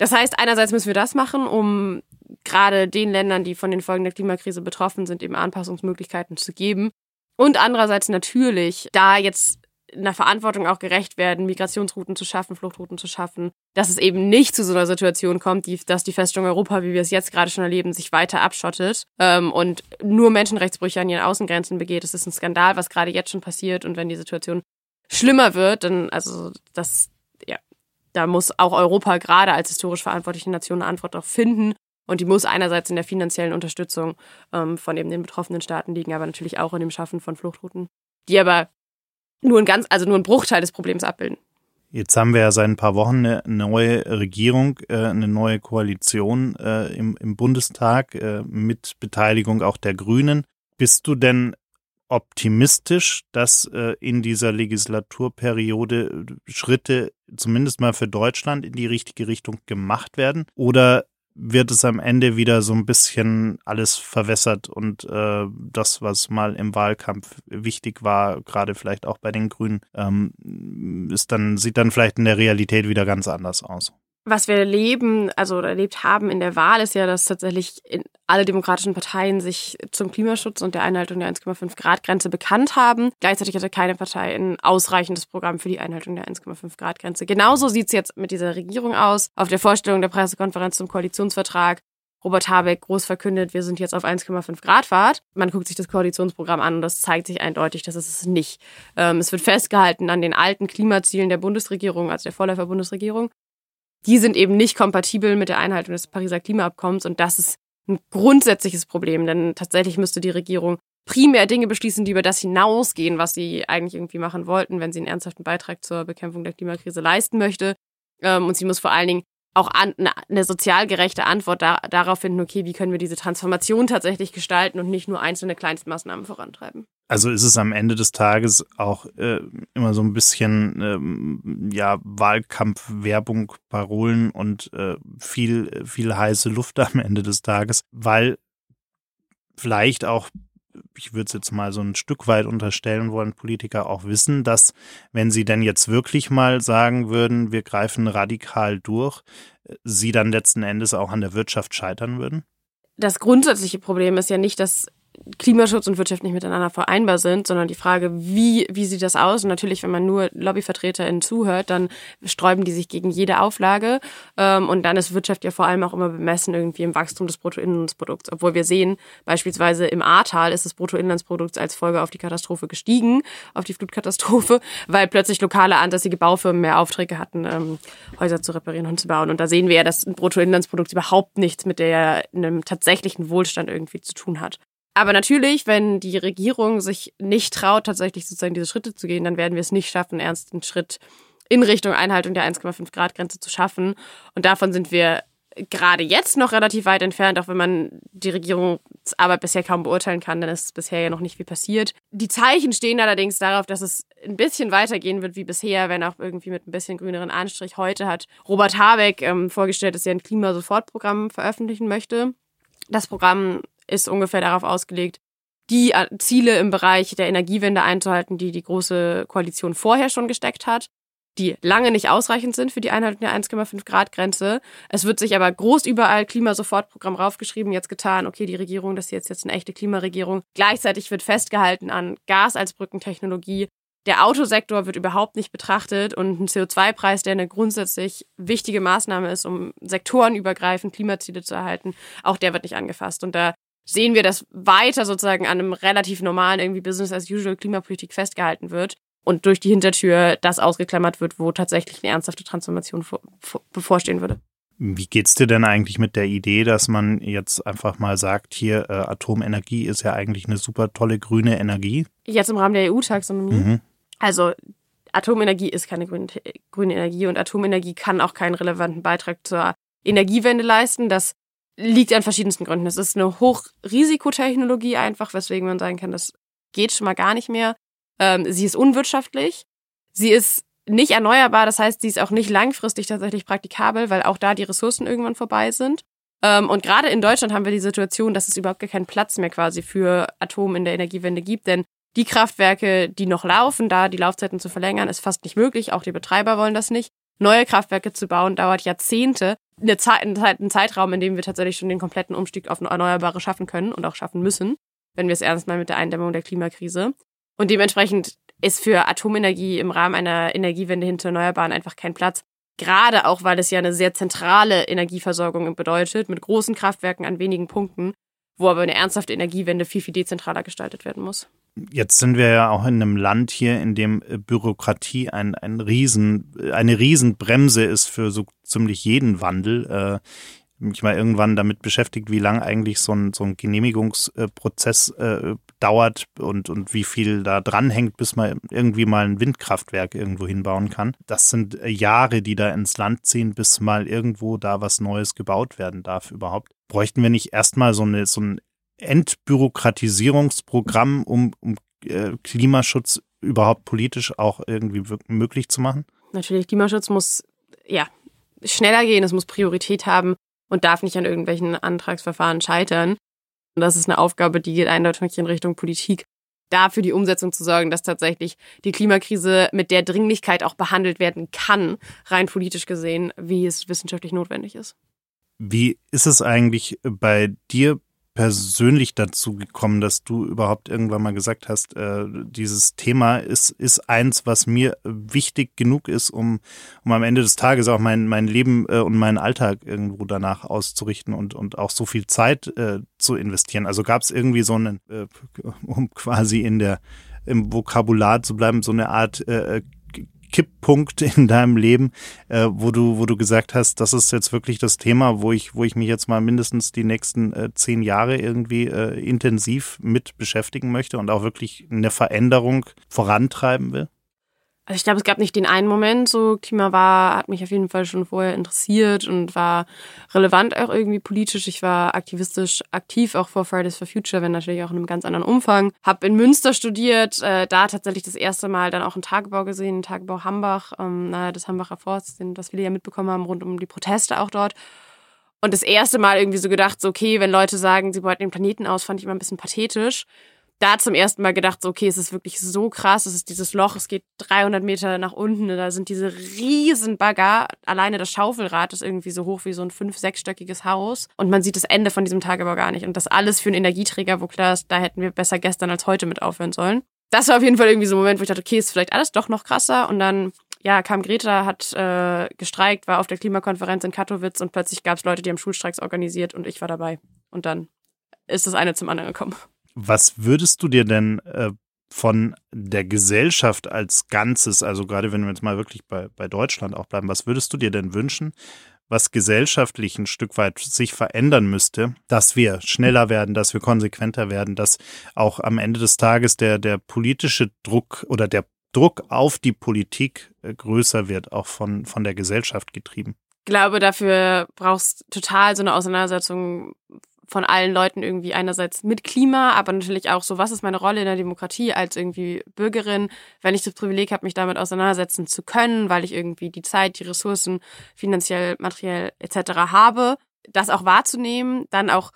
Das heißt, einerseits müssen wir das machen, um gerade den Ländern, die von den Folgen der Klimakrise betroffen sind, eben Anpassungsmöglichkeiten zu geben. Und andererseits natürlich, da jetzt einer Verantwortung auch gerecht werden, Migrationsrouten zu schaffen, Fluchtrouten zu schaffen, dass es eben nicht zu so einer Situation kommt, die, dass die Festung Europa, wie wir es jetzt gerade schon erleben, sich weiter abschottet ähm, und nur Menschenrechtsbrüche an ihren Außengrenzen begeht. Das ist ein Skandal, was gerade jetzt schon passiert und wenn die Situation schlimmer wird, dann, also das, ja, da muss auch Europa gerade als historisch verantwortliche Nation eine Antwort darauf finden. Und die muss einerseits in der finanziellen Unterstützung ähm, von eben den betroffenen Staaten liegen, aber natürlich auch in dem Schaffen von Fluchtrouten, die aber nur ein ganz, also nur ein Bruchteil des Problems abbilden. Jetzt haben wir ja seit ein paar Wochen eine neue Regierung, äh, eine neue Koalition äh, im, Bundestag äh, mit Beteiligung auch der Grünen. Bist du denn optimistisch, dass in dieser Legislaturperiode Schritte zumindest mal für Deutschland in die richtige Richtung gemacht werden? Oder wird es am Ende wieder so ein bisschen alles verwässert und äh, das, was mal im Wahlkampf wichtig war, gerade vielleicht auch bei den Grünen, ähm, ist dann, sieht dann vielleicht in der Realität wieder ganz anders aus was wir erleben, also erlebt haben in der Wahl, ist ja, dass tatsächlich alle demokratischen Parteien sich zum Klimaschutz und der Einhaltung der 1,5 Grad Grenze bekannt haben. Gleichzeitig hatte keine Partei ein ausreichendes Programm für die Einhaltung der 1,5 Grad Grenze. Genauso sieht es jetzt mit dieser Regierung aus. Auf der Vorstellung der Pressekonferenz zum Koalitionsvertrag Robert Habeck groß verkündet, wir sind jetzt auf 1,5 Grad Fahrt. Man guckt sich das Koalitionsprogramm an und das zeigt sich eindeutig, dass es es nicht. Ähm, es wird festgehalten an den alten Klimazielen der Bundesregierung, also der Vorläufer-Bundesregierung die sind eben nicht kompatibel mit der Einhaltung des Pariser Klimaabkommens und das ist ein grundsätzliches Problem, denn tatsächlich müsste die Regierung primär Dinge beschließen, die über das hinausgehen, was sie eigentlich irgendwie machen wollten, wenn sie einen ernsthaften Beitrag zur Bekämpfung der Klimakrise leisten möchte. Ähm, und sie muss vor allen Dingen auch eine sozial gerechte Antwort darauf finden, okay, wie können wir diese Transformation tatsächlich gestalten und nicht nur einzelne Kleinstmaßnahmen vorantreiben. Also ist es am Ende des Tages auch äh, immer so ein bisschen ähm, ja Wahlkampf, Werbung, Parolen und äh, viel viel heiße Luft am Ende des Tages, weil vielleicht auch ich würde es jetzt mal so ein Stück weit unterstellen wollen, Politiker auch wissen, dass wenn sie denn jetzt wirklich mal sagen würden, wir greifen radikal durch, äh, sie dann letzten Endes auch an der Wirtschaft scheitern würden? Das grundsätzliche Problem ist ja nicht, dass Klimaschutz und Wirtschaft nicht miteinander vereinbar sind, sondern die Frage, wie, wie sieht das aus? Und natürlich, wenn man nur LobbyvertreterInnen zuhört, dann sträuben die sich gegen jede Auflage. Ähm, und dann ist Wirtschaft ja vor allem auch immer bemessen irgendwie im Wachstum des Bruttoinlandsprodukts. Obwohl wir sehen, beispielsweise im Ahrtal ist das Bruttoinlandsprodukt als Folge auf die Katastrophe gestiegen, auf die Flutkatastrophe, [laughs] weil plötzlich lokale ansässige Baufirmen mehr Aufträge hatten, ähm, Häuser zu reparieren und zu bauen. Und da sehen wir ja, dass ein Bruttoinlandsprodukt überhaupt nichts mit der, einem tatsächlichen Wohlstand irgendwie zu tun hat. Aber natürlich, wenn die Regierung sich nicht traut, tatsächlich sozusagen diese Schritte zu gehen, dann werden wir es nicht schaffen, einen Schritt in Richtung Einhaltung der 1,5 Grad Grenze zu schaffen. Und davon sind wir gerade jetzt noch relativ weit entfernt, auch wenn man die Regierungsarbeit bisher kaum beurteilen kann, dann ist es bisher ja noch nicht viel passiert. Die Zeichen stehen allerdings darauf, dass es ein bisschen weitergehen wird wie bisher, wenn auch irgendwie mit ein bisschen grüneren Anstrich. Heute hat Robert Habeck ähm, vorgestellt, dass er ein Klimasofortprogramm veröffentlichen möchte. Das Programm ist ungefähr darauf ausgelegt, die äh, Ziele im Bereich der Energiewende einzuhalten, die die Große Koalition vorher schon gesteckt hat, die lange nicht ausreichend sind für die Einhaltung der 1,5 Grad Grenze. Es wird sich aber groß überall Klimasofortprogramm raufgeschrieben, jetzt getan, okay, die Regierung, das ist jetzt, jetzt eine echte Klimaregierung. Gleichzeitig wird festgehalten an Gas als Brückentechnologie. Der Autosektor wird überhaupt nicht betrachtet und ein CO2-Preis, der eine grundsätzlich wichtige Maßnahme ist, um sektorenübergreifend Klimaziele zu erhalten, auch der wird nicht angefasst. Und da sehen wir, dass weiter sozusagen an einem relativ normalen irgendwie Business as usual Klimapolitik festgehalten wird. und durch die Hintertür das ausgeklammert wird, wo tatsächlich eine ernsthafte Transformation vor, vor, bevorstehen würde. Wie geht's dir denn eigentlich mit der Idee, dass man jetzt einfach mal sagt, hier äh, Atomenergie ist ja eigentlich eine super tolle grüne Energie? Jetzt im Rahmen der EU-Taxonomie. Mhm. Also Atomenergie ist keine grüne, grüne Energie und Atomenergie kann auch keinen relevanten Beitrag zur Energiewende leisten. Das liegt an verschiedensten Gründen. Es ist eine Hochrisikotechnologie einfach, weswegen man sagen kann, das geht schon mal gar nicht mehr. Ähm, sie ist unwirtschaftlich. Sie ist nicht erneuerbar, das heißt, sie ist auch nicht langfristig tatsächlich praktikabel, weil auch da die Ressourcen irgendwann vorbei sind. Ähm, und gerade in Deutschland haben wir die Situation, dass es überhaupt gar keinen Platz mehr quasi für Atom in der Energiewende gibt, denn die Kraftwerke, die noch laufen, da die Laufzeiten zu verlängern, ist fast nicht möglich. Auch die Betreiber wollen das nicht. Neue Kraftwerke zu bauen, dauert Jahrzehnte. Eine Zeit, ein Zeitraum, in dem wir tatsächlich schon den kompletten Umstieg auf Erneuerbare schaffen können und auch schaffen müssen, wenn wir es ernst meinen mit der Eindämmung der Klimakrise. Und dementsprechend ist für Atomenergie im Rahmen einer Energiewende hin zu Erneuerbaren einfach kein Platz. Gerade auch, weil es ja eine sehr zentrale Energieversorgung bedeutet, mit großen Kraftwerken an wenigen Punkten, wo aber eine ernsthafte Energiewende viel, viel dezentraler gestaltet werden muss. Jetzt sind wir ja auch in einem Land hier, in dem äh, Bürokratie ein, ein Riesen, eine Riesenbremse ist für so ziemlich jeden Wandel. Äh, mich mal irgendwann damit beschäftigt, wie lang eigentlich so ein, so ein Genehmigungsprozess äh, dauert und, und wie viel da dranhängt, bis man irgendwie mal ein Windkraftwerk irgendwo hinbauen kann. Das sind äh, Jahre, die da ins Land ziehen, bis mal irgendwo da was Neues gebaut werden darf überhaupt. Bräuchten wir nicht erstmal so, eine, so ein Entbürokratisierungsprogramm, um, um äh, Klimaschutz überhaupt politisch auch irgendwie möglich zu machen? Natürlich, Klimaschutz muss ja schneller gehen, es muss Priorität haben und darf nicht an irgendwelchen Antragsverfahren scheitern. Und das ist eine Aufgabe, die geht eindeutig in Richtung Politik, da für die Umsetzung zu sorgen, dass tatsächlich die Klimakrise mit der Dringlichkeit auch behandelt werden kann, rein politisch gesehen, wie es wissenschaftlich notwendig ist. Wie ist es eigentlich bei dir persönlich dazu gekommen, dass du überhaupt irgendwann mal gesagt hast, äh, dieses Thema ist, ist eins, was mir wichtig genug ist, um, um am Ende des Tages auch mein, mein Leben äh, und meinen Alltag irgendwo danach auszurichten und, und auch so viel Zeit äh, zu investieren. Also gab es irgendwie so einen, äh, um quasi in der im Vokabular zu bleiben, so eine Art äh, Kipppunkt [laughs] in deinem Leben, äh, wo du, wo du gesagt hast, das ist jetzt wirklich das Thema, wo ich, wo ich mich jetzt mal mindestens die nächsten äh, zehn Jahre irgendwie äh, intensiv mit beschäftigen möchte und auch wirklich eine Veränderung vorantreiben will? Also ich glaube, es gab nicht den einen Moment, so Klima war, hat mich auf jeden Fall schon vorher interessiert und war relevant auch irgendwie politisch. Ich war aktivistisch aktiv, auch vor Fridays for Future, wenn natürlich auch in einem ganz anderen Umfang. Hab in Münster studiert, äh, da tatsächlich das erste Mal dann auch einen Tagebau gesehen, einen Tagebau Hambach, ähm, nahe des Hambacher Forsts, den, das viele ja mitbekommen haben, rund um die Proteste auch dort. Und das erste Mal irgendwie so gedacht, so okay, wenn Leute sagen, sie beuten den Planeten aus, fand ich immer ein bisschen pathetisch da zum ersten Mal gedacht, so, okay, es ist wirklich so krass, es ist dieses Loch, es geht 300 Meter nach unten, da sind diese riesen Bagger, alleine das Schaufelrad ist irgendwie so hoch wie so ein fünf-, sechsstöckiges Haus und man sieht das Ende von diesem Tagebau gar nicht und das alles für einen Energieträger, wo klar ist, da hätten wir besser gestern als heute mit aufhören sollen. Das war auf jeden Fall irgendwie so ein Moment, wo ich dachte, okay, ist vielleicht alles doch noch krasser und dann ja, kam Greta, hat äh, gestreikt, war auf der Klimakonferenz in Katowice und plötzlich gab es Leute, die haben Schulstreiks organisiert und ich war dabei. Und dann ist das eine zum anderen gekommen. Was würdest du dir denn äh, von der Gesellschaft als Ganzes, also gerade wenn wir jetzt mal wirklich bei, bei Deutschland auch bleiben, was würdest du dir denn wünschen, was gesellschaftlich ein Stück weit sich verändern müsste, dass wir schneller werden, dass wir konsequenter werden, dass auch am Ende des Tages der, der politische Druck oder der Druck auf die Politik äh, größer wird, auch von, von der Gesellschaft getrieben? Ich glaube, dafür brauchst total so eine Auseinandersetzung von allen Leuten irgendwie einerseits mit Klima, aber natürlich auch so, was ist meine Rolle in der Demokratie als irgendwie Bürgerin, wenn ich das Privileg habe, mich damit auseinandersetzen zu können, weil ich irgendwie die Zeit, die Ressourcen, finanziell, materiell etc. habe, das auch wahrzunehmen, dann auch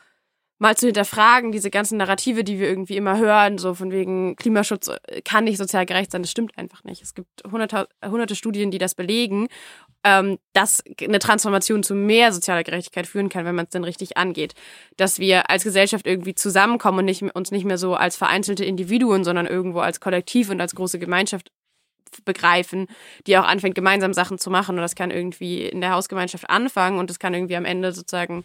mal zu hinterfragen, diese ganzen Narrative, die wir irgendwie immer hören, so von wegen Klimaschutz kann nicht sozial gerecht sein, das stimmt einfach nicht. Es gibt hunderte, hunderte Studien, die das belegen ähm, dass eine Transformation zu mehr sozialer Gerechtigkeit führen kann, wenn man es denn richtig angeht. Dass wir als Gesellschaft irgendwie zusammenkommen und nicht, uns nicht mehr so als vereinzelte Individuen, sondern irgendwo als Kollektiv und als große Gemeinschaft begreifen, die auch anfängt, gemeinsam Sachen zu machen. Und das kann irgendwie in der Hausgemeinschaft anfangen und das kann irgendwie am Ende sozusagen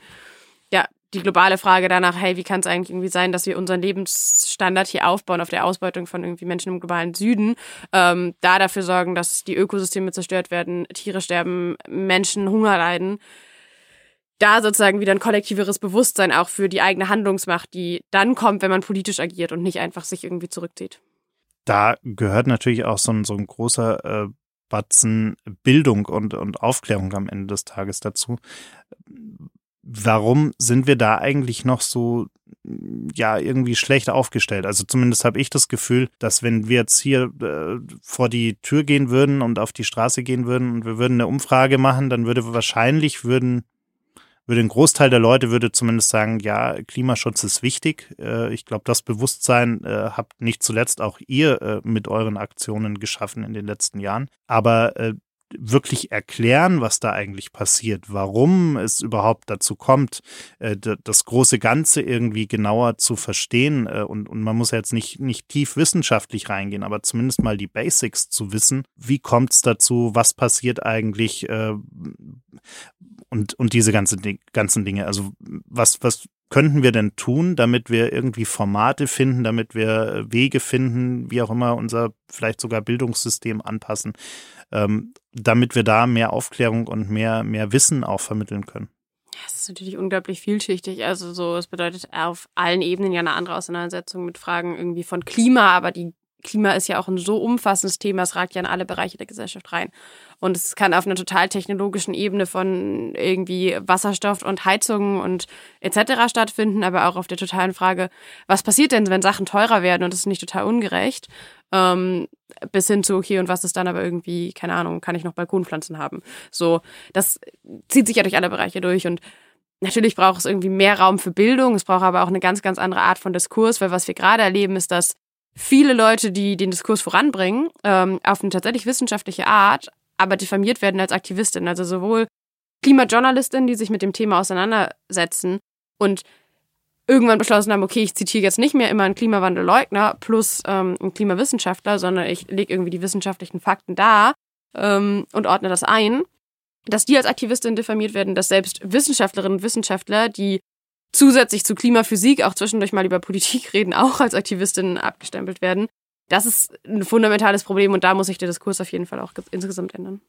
ja, die globale Frage danach, hey, wie kann es eigentlich irgendwie sein, dass wir unseren Lebensstandard hier aufbauen auf der Ausbeutung von irgendwie Menschen im globalen Süden, ähm, da dafür sorgen, dass die Ökosysteme zerstört werden, Tiere sterben, Menschen Hunger leiden, da sozusagen wieder ein kollektiveres Bewusstsein auch für die eigene Handlungsmacht, die dann kommt, wenn man politisch agiert und nicht einfach sich irgendwie zurückzieht. Da gehört natürlich auch so ein, so ein großer äh, Batzen Bildung und, und Aufklärung am Ende des Tages dazu. Warum sind wir da eigentlich noch so ja irgendwie schlecht aufgestellt. Also zumindest habe ich das Gefühl, dass wenn wir jetzt hier äh, vor die Tür gehen würden und auf die Straße gehen würden und wir würden eine Umfrage machen, dann würde wahrscheinlich würden würde ein Großteil der Leute würde zumindest sagen, ja, Klimaschutz ist wichtig. Äh, ich glaube, das Bewusstsein äh, habt nicht zuletzt auch ihr äh, mit euren Aktionen geschaffen in den letzten Jahren. Aber wirklich erklären, was da eigentlich passiert, warum es überhaupt dazu kommt, äh, das große Ganze irgendwie genauer zu verstehen. Äh, und, und man muss jetzt nicht, nicht tief wissenschaftlich reingehen, aber zumindest mal die Basics zu wissen. Wie kommt es dazu? Was passiert eigentlich? Äh, und, und diese ganze, ganzen Dinge. Also was, was könnten wir denn tun, damit wir irgendwie Formate finden, damit wir Wege finden, wie auch immer unser vielleicht sogar Bildungssystem anpassen, ähm, damit wir da mehr Aufklärung und mehr, mehr Wissen auch vermitteln können. Das ist natürlich unglaublich vielschichtig. Also so, es bedeutet auf allen Ebenen ja eine andere Auseinandersetzung mit Fragen irgendwie von Klima, aber die Klima ist ja auch ein so umfassendes Thema, es ragt ja in alle Bereiche der Gesellschaft rein. Und es kann auf einer total technologischen Ebene von irgendwie Wasserstoff und Heizungen und etc. stattfinden, aber auch auf der totalen Frage, was passiert denn, wenn Sachen teurer werden und es ist nicht total ungerecht? Ähm, bis hin zu, okay, und was ist dann aber irgendwie, keine Ahnung, kann ich noch Balkonpflanzen haben? So, das zieht sich ja durch alle Bereiche durch und Natürlich braucht es irgendwie mehr Raum für Bildung, es braucht aber auch eine ganz, ganz andere Art von Diskurs, weil was wir gerade erleben, ist, dass viele Leute, die den Diskurs voranbringen, ähm, auf eine tatsächlich wissenschaftliche Art, aber diffamiert werden als Aktivistin. Also sowohl Klimajournalistinnen, die sich mit dem Thema auseinandersetzen und irgendwann beschlossen haben, okay, ich zitiere jetzt nicht mehr immer einen Klimawandelleugner plus ähm, einen Klimawissenschaftler, sondern ich lege irgendwie die wissenschaftlichen Fakten da ähm, und ordne das ein, dass die als Aktivistin diffamiert werden, dass selbst Wissenschaftlerinnen und Wissenschaftler, die zusätzlich zu Klimaphysik auch zwischendurch mal über Politik reden, auch als Aktivistinnen abgestempelt werden. Das ist ein fundamentales Problem und da muss sich der Diskurs auf jeden Fall auch insgesamt ändern.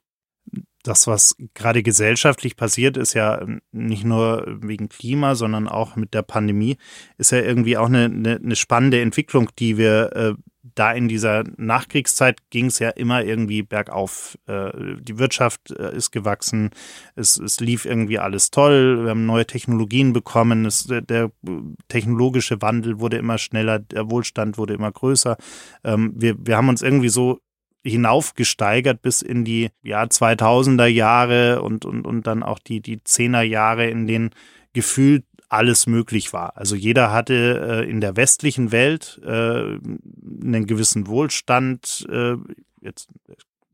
Das, was gerade gesellschaftlich passiert, ist ja nicht nur wegen Klima, sondern auch mit der Pandemie, ist ja irgendwie auch eine, eine, eine spannende Entwicklung, die wir äh, da in dieser Nachkriegszeit ging es ja immer irgendwie bergauf. Äh, die Wirtschaft äh, ist gewachsen, es, es lief irgendwie alles toll, wir haben neue Technologien bekommen, es, der technologische Wandel wurde immer schneller, der Wohlstand wurde immer größer. Ähm, wir, wir haben uns irgendwie so hinaufgesteigert bis in die ja, 2000er Jahre und, und, und dann auch die, die 10er Jahre, in denen gefühlt alles möglich war. Also jeder hatte äh, in der westlichen Welt äh, einen gewissen Wohlstand. Äh, jetzt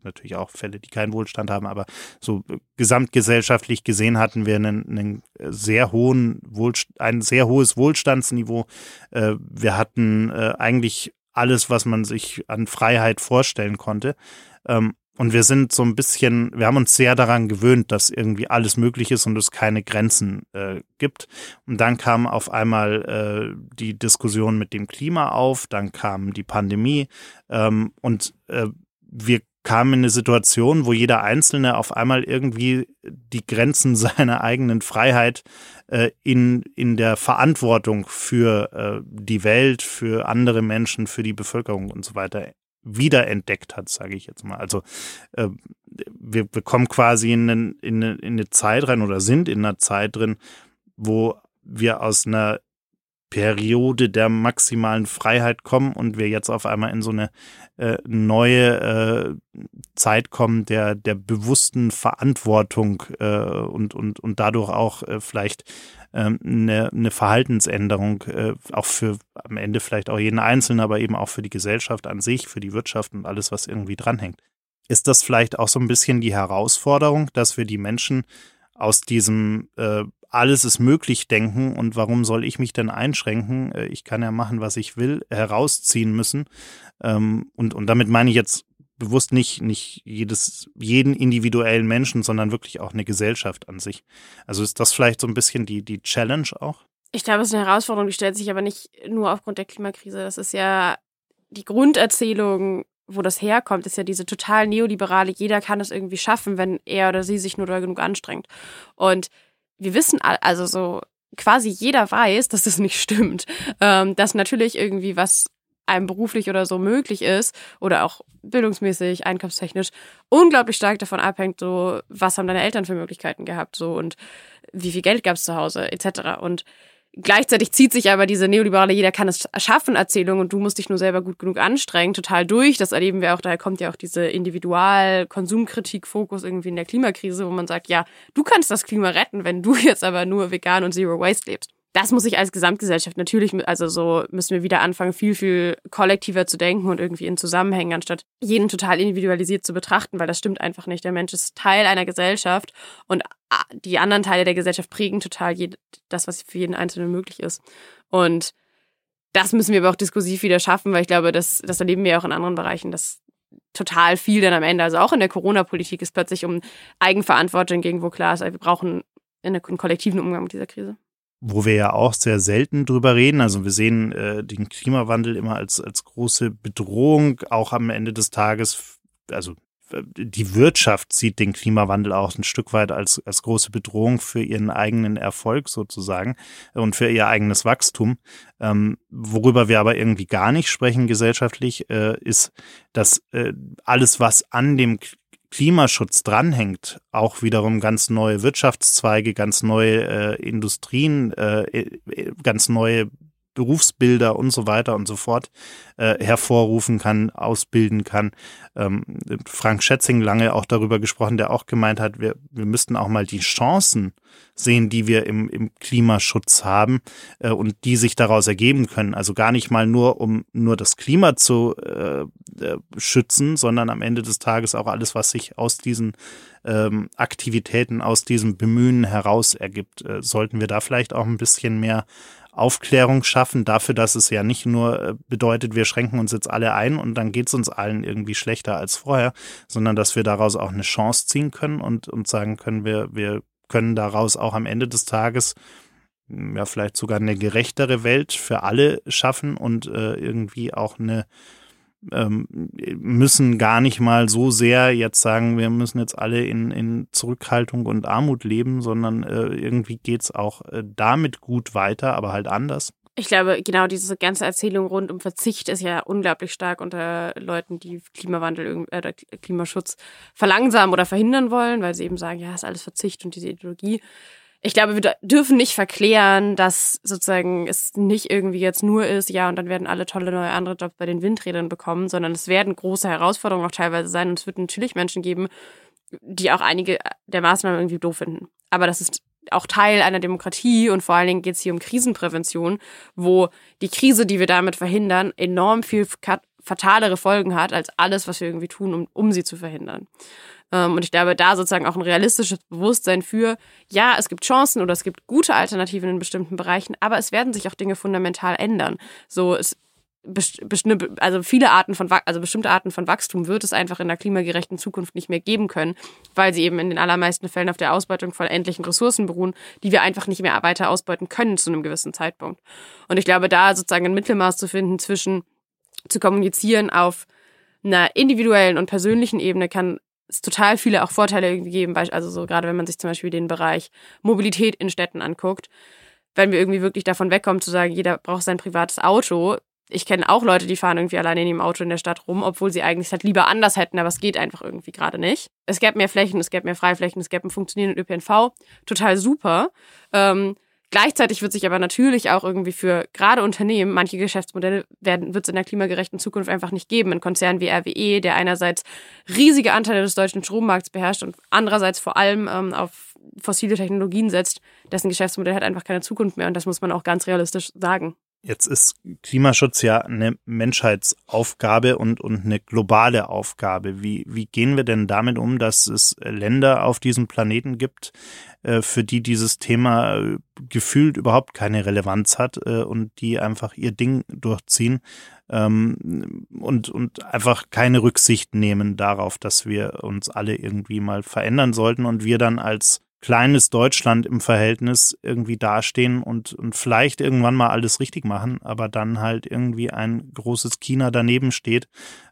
natürlich auch Fälle, die keinen Wohlstand haben, aber so gesamtgesellschaftlich gesehen hatten wir einen, einen sehr hohen Wohlst ein sehr hohes Wohlstandsniveau. Äh, wir hatten äh, eigentlich alles, was man sich an Freiheit vorstellen konnte. Ähm, und wir sind so ein bisschen, wir haben uns sehr daran gewöhnt, dass irgendwie alles möglich ist und es keine Grenzen äh, gibt. Und dann kam auf einmal äh, die Diskussion mit dem Klima auf, dann kam die Pandemie ähm, und äh, wir kamen in eine Situation, wo jeder Einzelne auf einmal irgendwie die Grenzen [laughs] seiner eigenen Freiheit äh, in, in der Verantwortung für äh, die Welt, für andere Menschen, für die Bevölkerung und so weiter wiederentdeckt hat, sage ich jetzt mal. Also äh, wir, wir kommen quasi in, in, in eine Zeit rein oder sind in einer Zeit drin, wo wir aus einer Periode der maximalen Freiheit kommen und wir jetzt auf einmal in so eine äh, neue äh, Zeit kommen der, der bewussten Verantwortung äh, und, und, und dadurch auch äh, vielleicht ähm, eine, eine Verhaltensänderung, äh, auch für am Ende vielleicht auch jeden Einzelnen, aber eben auch für die Gesellschaft an sich, für die Wirtschaft und alles, was irgendwie dranhängt. Ist das vielleicht auch so ein bisschen die Herausforderung, dass wir die Menschen aus diesem äh, alles ist möglich denken und warum soll ich mich denn einschränken? Äh, ich kann ja machen, was ich will, herausziehen müssen. Ähm, und, und damit meine ich jetzt bewusst nicht, nicht jedes, jeden individuellen Menschen, sondern wirklich auch eine Gesellschaft an sich. Also ist das vielleicht so ein bisschen die, die Challenge auch? Ich glaube, es ist eine Herausforderung, die stellt sich aber nicht nur aufgrund der Klimakrise. Das ist ja die Grunderzählung, wo das herkommt, ist ja diese total neoliberale, jeder kann es irgendwie schaffen, wenn er oder sie sich nur doll genug anstrengt. Und wir wissen, also so quasi jeder weiß, dass das nicht stimmt. Ähm, dass natürlich irgendwie was einem beruflich oder so möglich ist oder auch bildungsmäßig, einkommenstechnisch unglaublich stark davon abhängt, so was haben deine Eltern für Möglichkeiten gehabt so und wie viel Geld gab es zu Hause etc. Und Gleichzeitig zieht sich aber diese neoliberale Jeder kann es schaffen Erzählung und du musst dich nur selber gut genug anstrengen, total durch. Das erleben wir auch, daher kommt ja auch diese Individual-Konsumkritik-Fokus irgendwie in der Klimakrise, wo man sagt, ja, du kannst das Klima retten, wenn du [laughs] jetzt aber nur vegan und Zero Waste lebst das muss ich als Gesamtgesellschaft natürlich, also so müssen wir wieder anfangen, viel, viel kollektiver zu denken und irgendwie in Zusammenhängen, anstatt jeden total individualisiert zu betrachten, weil das stimmt einfach nicht. Der Mensch ist Teil einer Gesellschaft und ah, die anderen Teile der Gesellschaft prägen total das, was für jeden Einzelnen möglich ist. Und das müssen wir aber auch diskursiv wieder schaffen, weil ich glaube, das, das erleben wir auch in anderen Bereichen, dass total viel dann am Ende, also auch in der Corona-Politik ist plötzlich um Eigenverantwortung gegen wo klar ist, wir brauchen einen kollektiven Umgang mit dieser Krise wo wir ja auch sehr selten drüber reden. Also wir sehen äh, den Klimawandel immer als, als große Bedrohung, auch am Ende des Tages, also äh, die Wirtschaft sieht den Klimawandel auch ein Stück weit als, als große Bedrohung für ihren eigenen Erfolg sozusagen und für ihr eigenes Wachstum. Ähm, worüber wir aber irgendwie gar nicht sprechen gesellschaftlich, äh, ist, dass äh, alles, was an dem Klimaschutz dranhängt, auch wiederum ganz neue Wirtschaftszweige, ganz neue äh, Industrien, äh, äh ganz neue Berufsbilder und so weiter und so fort äh, hervorrufen kann, ausbilden kann. Ähm, Frank Schätzing lange auch darüber gesprochen, der auch gemeint hat, wir, wir müssten auch mal die Chancen sehen, die wir im, im Klimaschutz haben äh, und die sich daraus ergeben können. Also gar nicht mal nur, um nur das Klima zu äh, äh, schützen, sondern am Ende des Tages auch alles, was sich aus diesen ähm, Aktivitäten, aus diesem Bemühen heraus ergibt. Äh, sollten wir da vielleicht auch ein bisschen mehr Aufklärung schaffen dafür, dass es ja nicht nur äh, bedeutet, wir schränken uns jetzt alle ein und dann geht es uns allen irgendwie schlechter als vorher, sondern dass wir daraus auch eine Chance ziehen können und, und sagen können, wir, wir können daraus auch am Ende des Tages ja vielleicht sogar eine gerechtere Welt für alle schaffen und äh, irgendwie auch eine ähm, müssen gar nicht mal so sehr jetzt sagen, wir müssen jetzt alle in, in Zurückhaltung und Armut leben, sondern äh, irgendwie geht es auch äh, damit gut weiter, aber halt anders. Ich glaube, genau diese ganze Erzählung rund um Verzicht ist ja unglaublich stark unter Leuten, die Klimawandel äh, oder Klimaschutz verlangsamen oder verhindern wollen, weil sie eben sagen, ja, ist alles Verzicht und diese Ideologie ich glaube, wir dürfen nicht verklären, dass sozusagen es nicht irgendwie jetzt nur ist, ja, und dann werden alle tolle neue andere Jobs bei den Windrädern bekommen, sondern es werden große Herausforderungen auch teilweise sein und es wird natürlich Menschen geben, die auch einige der Maßnahmen irgendwie doof finden. Aber das ist auch Teil einer Demokratie und vor allen Dingen geht es hier um Krisenprävention, wo die Krise, die wir damit verhindern, enorm viel fatalere Folgen hat als alles, was wir irgendwie tun, um, um sie zu verhindern. Ähm, und ich glaube, da sozusagen auch ein realistisches Bewusstsein für, ja, es gibt Chancen oder es gibt gute Alternativen in bestimmten Bereichen, aber es werden sich auch Dinge fundamental ändern. So, es also viele Arten von, also bestimmte Arten von Wachstum wird es einfach in der klimagerechten Zukunft nicht mehr geben können, weil sie eben in den allermeisten Fällen auf der Ausbeutung von endlichen Ressourcen beruhen, die wir einfach nicht mehr weiter ausbeuten können zu einem gewissen Zeitpunkt. Und ich glaube, da sozusagen ein Mittelmaß zu finden zwischen zu kommunizieren auf einer individuellen und persönlichen Ebene kann es total viele auch Vorteile irgendwie geben, also so gerade wenn man sich zum Beispiel den Bereich Mobilität in Städten anguckt, wenn wir irgendwie wirklich davon wegkommen zu sagen, jeder braucht sein privates Auto. Ich kenne auch Leute, die fahren irgendwie alleine in ihrem Auto in der Stadt rum, obwohl sie eigentlich halt lieber anders hätten, aber es geht einfach irgendwie gerade nicht. Es gäbe mehr Flächen, es gäbe mehr Freiflächen, es gäbe einen funktionierenden ÖPNV. Total super. Ähm, Gleichzeitig wird sich aber natürlich auch irgendwie für gerade Unternehmen, manche Geschäftsmodelle werden, wird es in der klimagerechten Zukunft einfach nicht geben. Ein Konzern wie RWE, der einerseits riesige Anteile des deutschen Strommarkts beherrscht und andererseits vor allem ähm, auf fossile Technologien setzt, dessen Geschäftsmodell hat einfach keine Zukunft mehr und das muss man auch ganz realistisch sagen. Jetzt ist Klimaschutz ja eine Menschheitsaufgabe und, und eine globale Aufgabe. Wie, wie gehen wir denn damit um, dass es Länder auf diesem Planeten gibt, äh, für die dieses Thema äh, gefühlt überhaupt keine Relevanz hat äh, und die einfach ihr Ding durchziehen ähm, und, und einfach keine Rücksicht nehmen darauf, dass wir uns alle irgendwie mal verändern sollten und wir dann als kleines Deutschland im Verhältnis irgendwie dastehen und, und vielleicht irgendwann mal alles richtig machen, aber dann halt irgendwie ein großes China daneben steht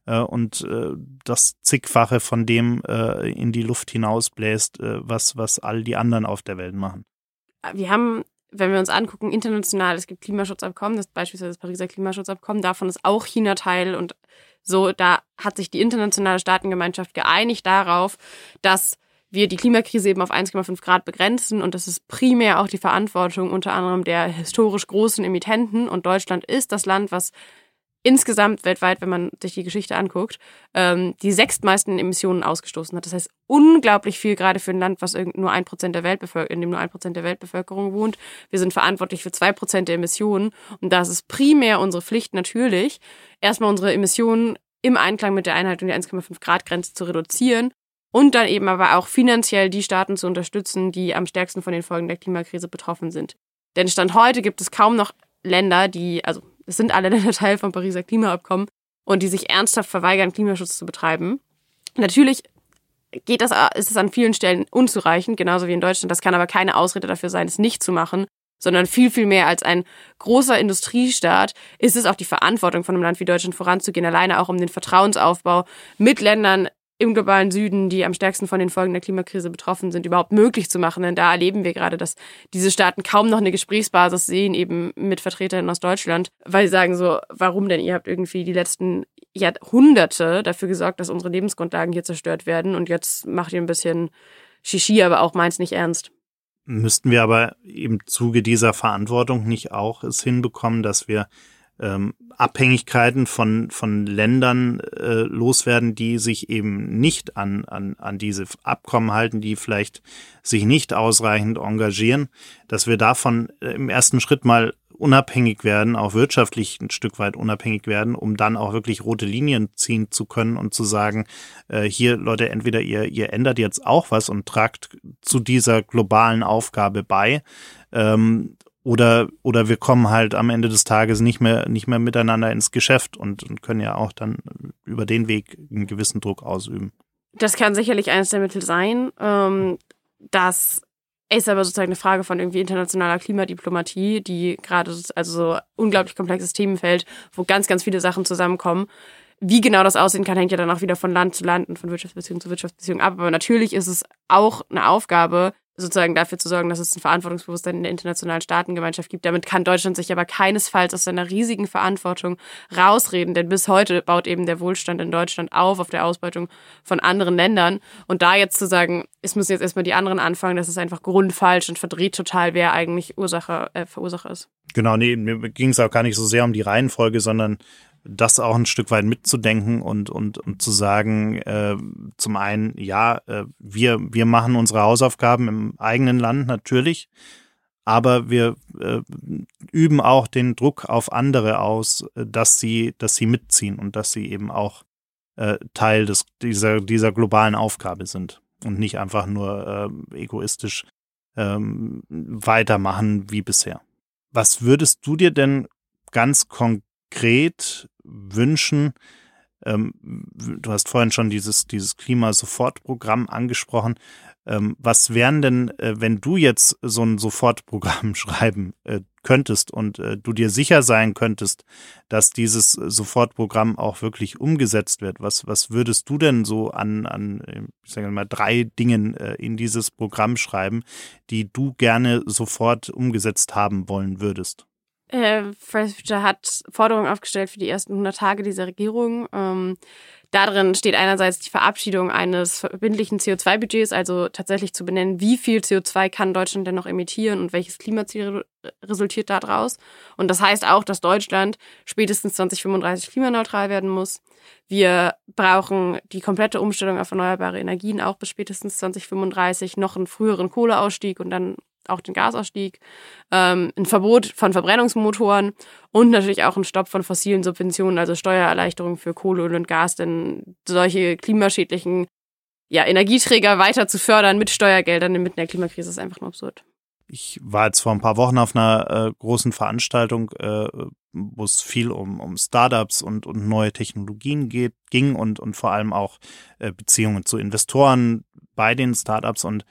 äh, und äh, das zigfache von dem äh, in die Luft hinausbläst, äh, was, was all die anderen auf der Welt machen. Wir haben wenn wir uns angucken, international, es gibt Klimaschutzabkommen, das beispielsweise das Pariser Klimaschutzabkommen, davon ist auch China Teil und so, da hat sich die internationale Staatengemeinschaft geeinigt darauf, dass wir die Klimakrise eben auf 1,5 Grad begrenzen und das ist primär auch die Verantwortung unter anderem der historisch großen Emittenten und Deutschland ist das Land, was insgesamt weltweit, wenn man sich die Geschichte anguckt, ähm, die sechstmeisten Emissionen ausgestoßen hat. Das heißt, unglaublich viel, gerade für ein Land, was nur ein Prozent der Weltbevölkerung, in dem nur ein Prozent der Weltbevölkerung wohnt. Wir sind verantwortlich für zwei Prozent der Emissionen. Und da ist es primär unsere Pflicht natürlich, erstmal unsere Emissionen im Einklang mit der Einhaltung der 1,5 Grad Grenze zu reduzieren und dann eben aber auch finanziell die Staaten zu unterstützen, die am stärksten von den Folgen der Klimakrise betroffen sind. Denn Stand heute gibt es kaum noch Länder, die, also es sind alle [laughs] Länder Teil vom Pariser Klimaabkommen und die sich ernsthaft verweigern, Klimaschutz zu betreiben. Natürlich geht das, ist es an vielen Stellen unzureichend, genauso wie in Deutschland. Das kann aber keine Ausrede dafür sein, es nicht zu machen, sondern viel, viel mehr als ein großer Industriestaat ist es auch die Verantwortung von einem Land wie Deutschland voranzugehen, alleine auch um den Vertrauensaufbau mit Ländern im globalen Süden, die am stärksten von den Folgen der Klimakrise betroffen sind, überhaupt möglich zu machen. Denn da erleben wir gerade, dass diese Staaten kaum noch eine Gesprächsbasis sehen, eben mit Vertreterinnen aus Deutschland, weil sie sagen so, warum denn? Ihr habt irgendwie die letzten Jahrhunderte dafür gesorgt, dass unsere Lebensgrundlagen hier zerstört werden und jetzt macht ihr ein bisschen Shishi, aber auch meins nicht ernst. Müssten wir aber im Zuge dieser Verantwortung nicht auch es hinbekommen, dass wir ähm, Abhängigkeiten von, von Ländern äh, loswerden, die sich eben nicht an, an, an diese Abkommen halten, die vielleicht sich nicht ausreichend engagieren, dass wir davon äh, im ersten Schritt mal unabhängig werden, auch wirtschaftlich ein Stück weit unabhängig werden, um dann auch wirklich rote Linien ziehen zu können und zu sagen, äh, hier Leute, entweder ihr, ihr ändert jetzt auch was und tragt zu dieser globalen Aufgabe bei, ähm, oder, oder wir kommen halt am Ende des Tages nicht mehr, nicht mehr miteinander ins Geschäft und, und können ja auch dann über den Weg einen gewissen Druck ausüben. Das kann sicherlich eines der Mittel sein. Ähm, das ist aber sozusagen eine Frage von irgendwie internationaler Klimadiplomatie, die gerade also so unglaublich komplexes Themenfeld, wo ganz, ganz viele Sachen zusammenkommen. Wie genau das aussehen kann, hängt ja dann auch wieder von Land zu Land und von Wirtschaftsbeziehung zu Wirtschaftsbeziehung ab. Aber natürlich ist es auch eine Aufgabe, sozusagen dafür zu sorgen, dass es ein Verantwortungsbewusstsein in der internationalen Staatengemeinschaft gibt. Damit kann Deutschland sich aber keinesfalls aus seiner riesigen Verantwortung rausreden, denn bis heute baut eben der Wohlstand in Deutschland auf, auf der Ausbeutung von anderen Ländern. Und da jetzt zu sagen, es müssen jetzt erstmal die anderen anfangen, das ist einfach grundfalsch und verdreht total, wer eigentlich Ursache, äh, Verursacher ist. Genau, nee, mir ging es auch gar nicht so sehr um die Reihenfolge, sondern das auch ein Stück weit mitzudenken und, und, und zu sagen, äh, zum einen, ja, äh, wir, wir machen unsere Hausaufgaben im eigenen Land natürlich, aber wir äh, üben auch den Druck auf andere aus, dass sie, dass sie mitziehen und dass sie eben auch äh, Teil des, dieser, dieser globalen Aufgabe sind und nicht einfach nur äh, egoistisch ähm, weitermachen wie bisher. Was würdest du dir denn ganz konkret wünschen? Ähm, du hast vorhin schon dieses, dieses Klima-Sofortprogramm angesprochen. Ähm, was wären denn, äh, wenn du jetzt so ein Sofortprogramm [laughs] schreiben äh, könntest und äh, du dir sicher sein könntest, dass dieses Sofortprogramm auch wirklich umgesetzt wird? Was, was würdest du denn so an, an ich sage mal, drei Dingen äh, in dieses Programm schreiben, die du gerne sofort umgesetzt haben wollen würdest? Äh, Fridays Future hat Forderungen aufgestellt für die ersten 100 Tage dieser Regierung. Ähm, darin steht einerseits die Verabschiedung eines verbindlichen CO2-Budgets, also tatsächlich zu benennen, wie viel CO2 kann Deutschland denn noch emittieren und welches Klimaziel resultiert daraus. Und das heißt auch, dass Deutschland spätestens 2035 klimaneutral werden muss. Wir brauchen die komplette Umstellung auf erneuerbare Energien auch bis spätestens 2035, noch einen früheren Kohleausstieg und dann auch den Gasausstieg, ähm, ein Verbot von Verbrennungsmotoren und natürlich auch ein Stopp von fossilen Subventionen, also Steuererleichterungen für Kohle, Öl und Gas, denn solche klimaschädlichen ja, Energieträger weiter zu fördern mit Steuergeldern inmitten der Klimakrise ist einfach nur absurd. Ich war jetzt vor ein paar Wochen auf einer äh, großen Veranstaltung, äh, wo es viel um, um Startups und, und neue Technologien geht, ging und, und vor allem auch äh, Beziehungen zu Investoren bei den Startups. Und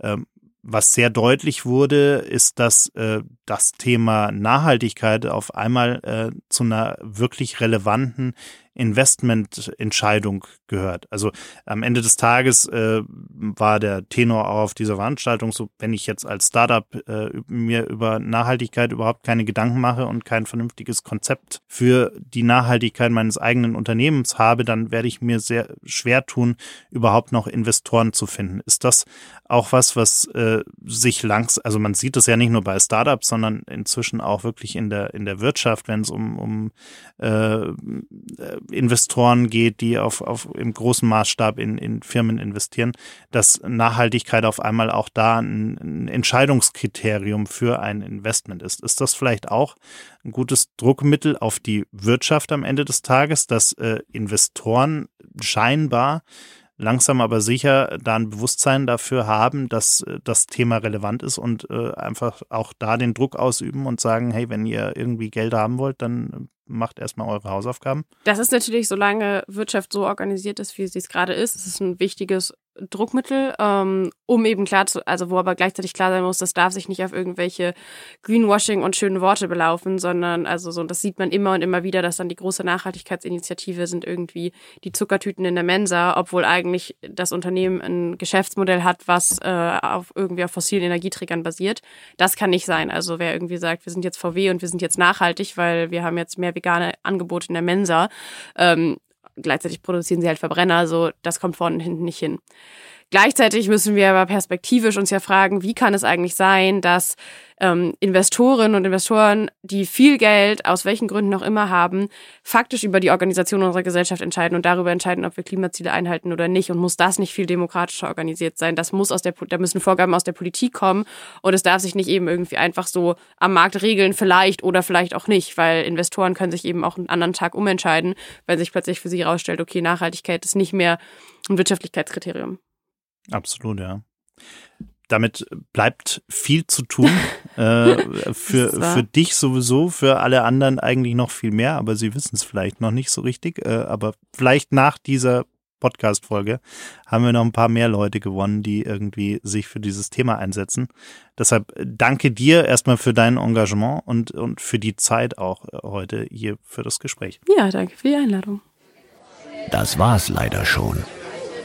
ähm, was sehr deutlich wurde, ist, dass äh, das Thema Nachhaltigkeit auf einmal äh, zu einer wirklich relevanten Investmententscheidung gehört. Also am Ende des Tages äh, war der Tenor auch auf dieser Veranstaltung so, wenn ich jetzt als Startup äh, mir über Nachhaltigkeit überhaupt keine Gedanken mache und kein vernünftiges Konzept für die Nachhaltigkeit meines eigenen Unternehmens habe, dann werde ich mir sehr schwer tun, überhaupt noch Investoren zu finden. Ist das auch was, was äh, sich langs, also man sieht es ja nicht nur bei Startups, sondern inzwischen auch wirklich in der in der Wirtschaft, wenn es um um äh, Investoren geht, die auf, auf im großen Maßstab in, in Firmen investieren, dass Nachhaltigkeit auf einmal auch da ein, ein Entscheidungskriterium für ein Investment ist. Ist das vielleicht auch ein gutes Druckmittel auf die Wirtschaft am Ende des Tages, dass äh, Investoren scheinbar langsam aber sicher da ein Bewusstsein dafür haben, dass äh, das Thema relevant ist und äh, einfach auch da den Druck ausüben und sagen, hey, wenn ihr irgendwie Geld haben wollt, dann macht erstmal eure Hausaufgaben. Das ist natürlich, solange Wirtschaft so organisiert ist, wie sie es gerade ist, es ist ein wichtiges Druckmittel, ähm, um eben klar zu, also wo aber gleichzeitig klar sein muss, das darf sich nicht auf irgendwelche Greenwashing und schönen Worte belaufen, sondern also so, das sieht man immer und immer wieder, dass dann die große Nachhaltigkeitsinitiative sind irgendwie die Zuckertüten in der Mensa, obwohl eigentlich das Unternehmen ein Geschäftsmodell hat, was äh, auf irgendwie auf fossilen Energieträgern basiert. Das kann nicht sein. Also wer irgendwie sagt, wir sind jetzt VW und wir sind jetzt nachhaltig, weil wir haben jetzt mehr vegane Angebote in der Mensa, ähm, gleichzeitig produzieren sie halt Verbrenner, so das kommt vorne und hinten nicht hin. Gleichzeitig müssen wir aber perspektivisch uns ja fragen, wie kann es eigentlich sein, dass ähm, Investorinnen und Investoren, die viel Geld aus welchen Gründen auch immer haben, faktisch über die Organisation unserer Gesellschaft entscheiden und darüber entscheiden, ob wir Klimaziele einhalten oder nicht. Und muss das nicht viel demokratischer organisiert sein? Das muss aus der, da müssen Vorgaben aus der Politik kommen und es darf sich nicht eben irgendwie einfach so am Markt regeln, vielleicht oder vielleicht auch nicht, weil Investoren können sich eben auch einen anderen Tag umentscheiden, wenn sich plötzlich für sie herausstellt, okay, Nachhaltigkeit ist nicht mehr ein Wirtschaftlichkeitskriterium. Absolut, ja. Damit bleibt viel zu tun. [laughs] äh, für, für dich sowieso, für alle anderen eigentlich noch viel mehr, aber sie wissen es vielleicht noch nicht so richtig. Äh, aber vielleicht nach dieser Podcast-Folge haben wir noch ein paar mehr Leute gewonnen, die irgendwie sich für dieses Thema einsetzen. Deshalb danke dir erstmal für dein Engagement und, und für die Zeit auch äh, heute hier für das Gespräch. Ja, danke für die Einladung. Das war's leider schon.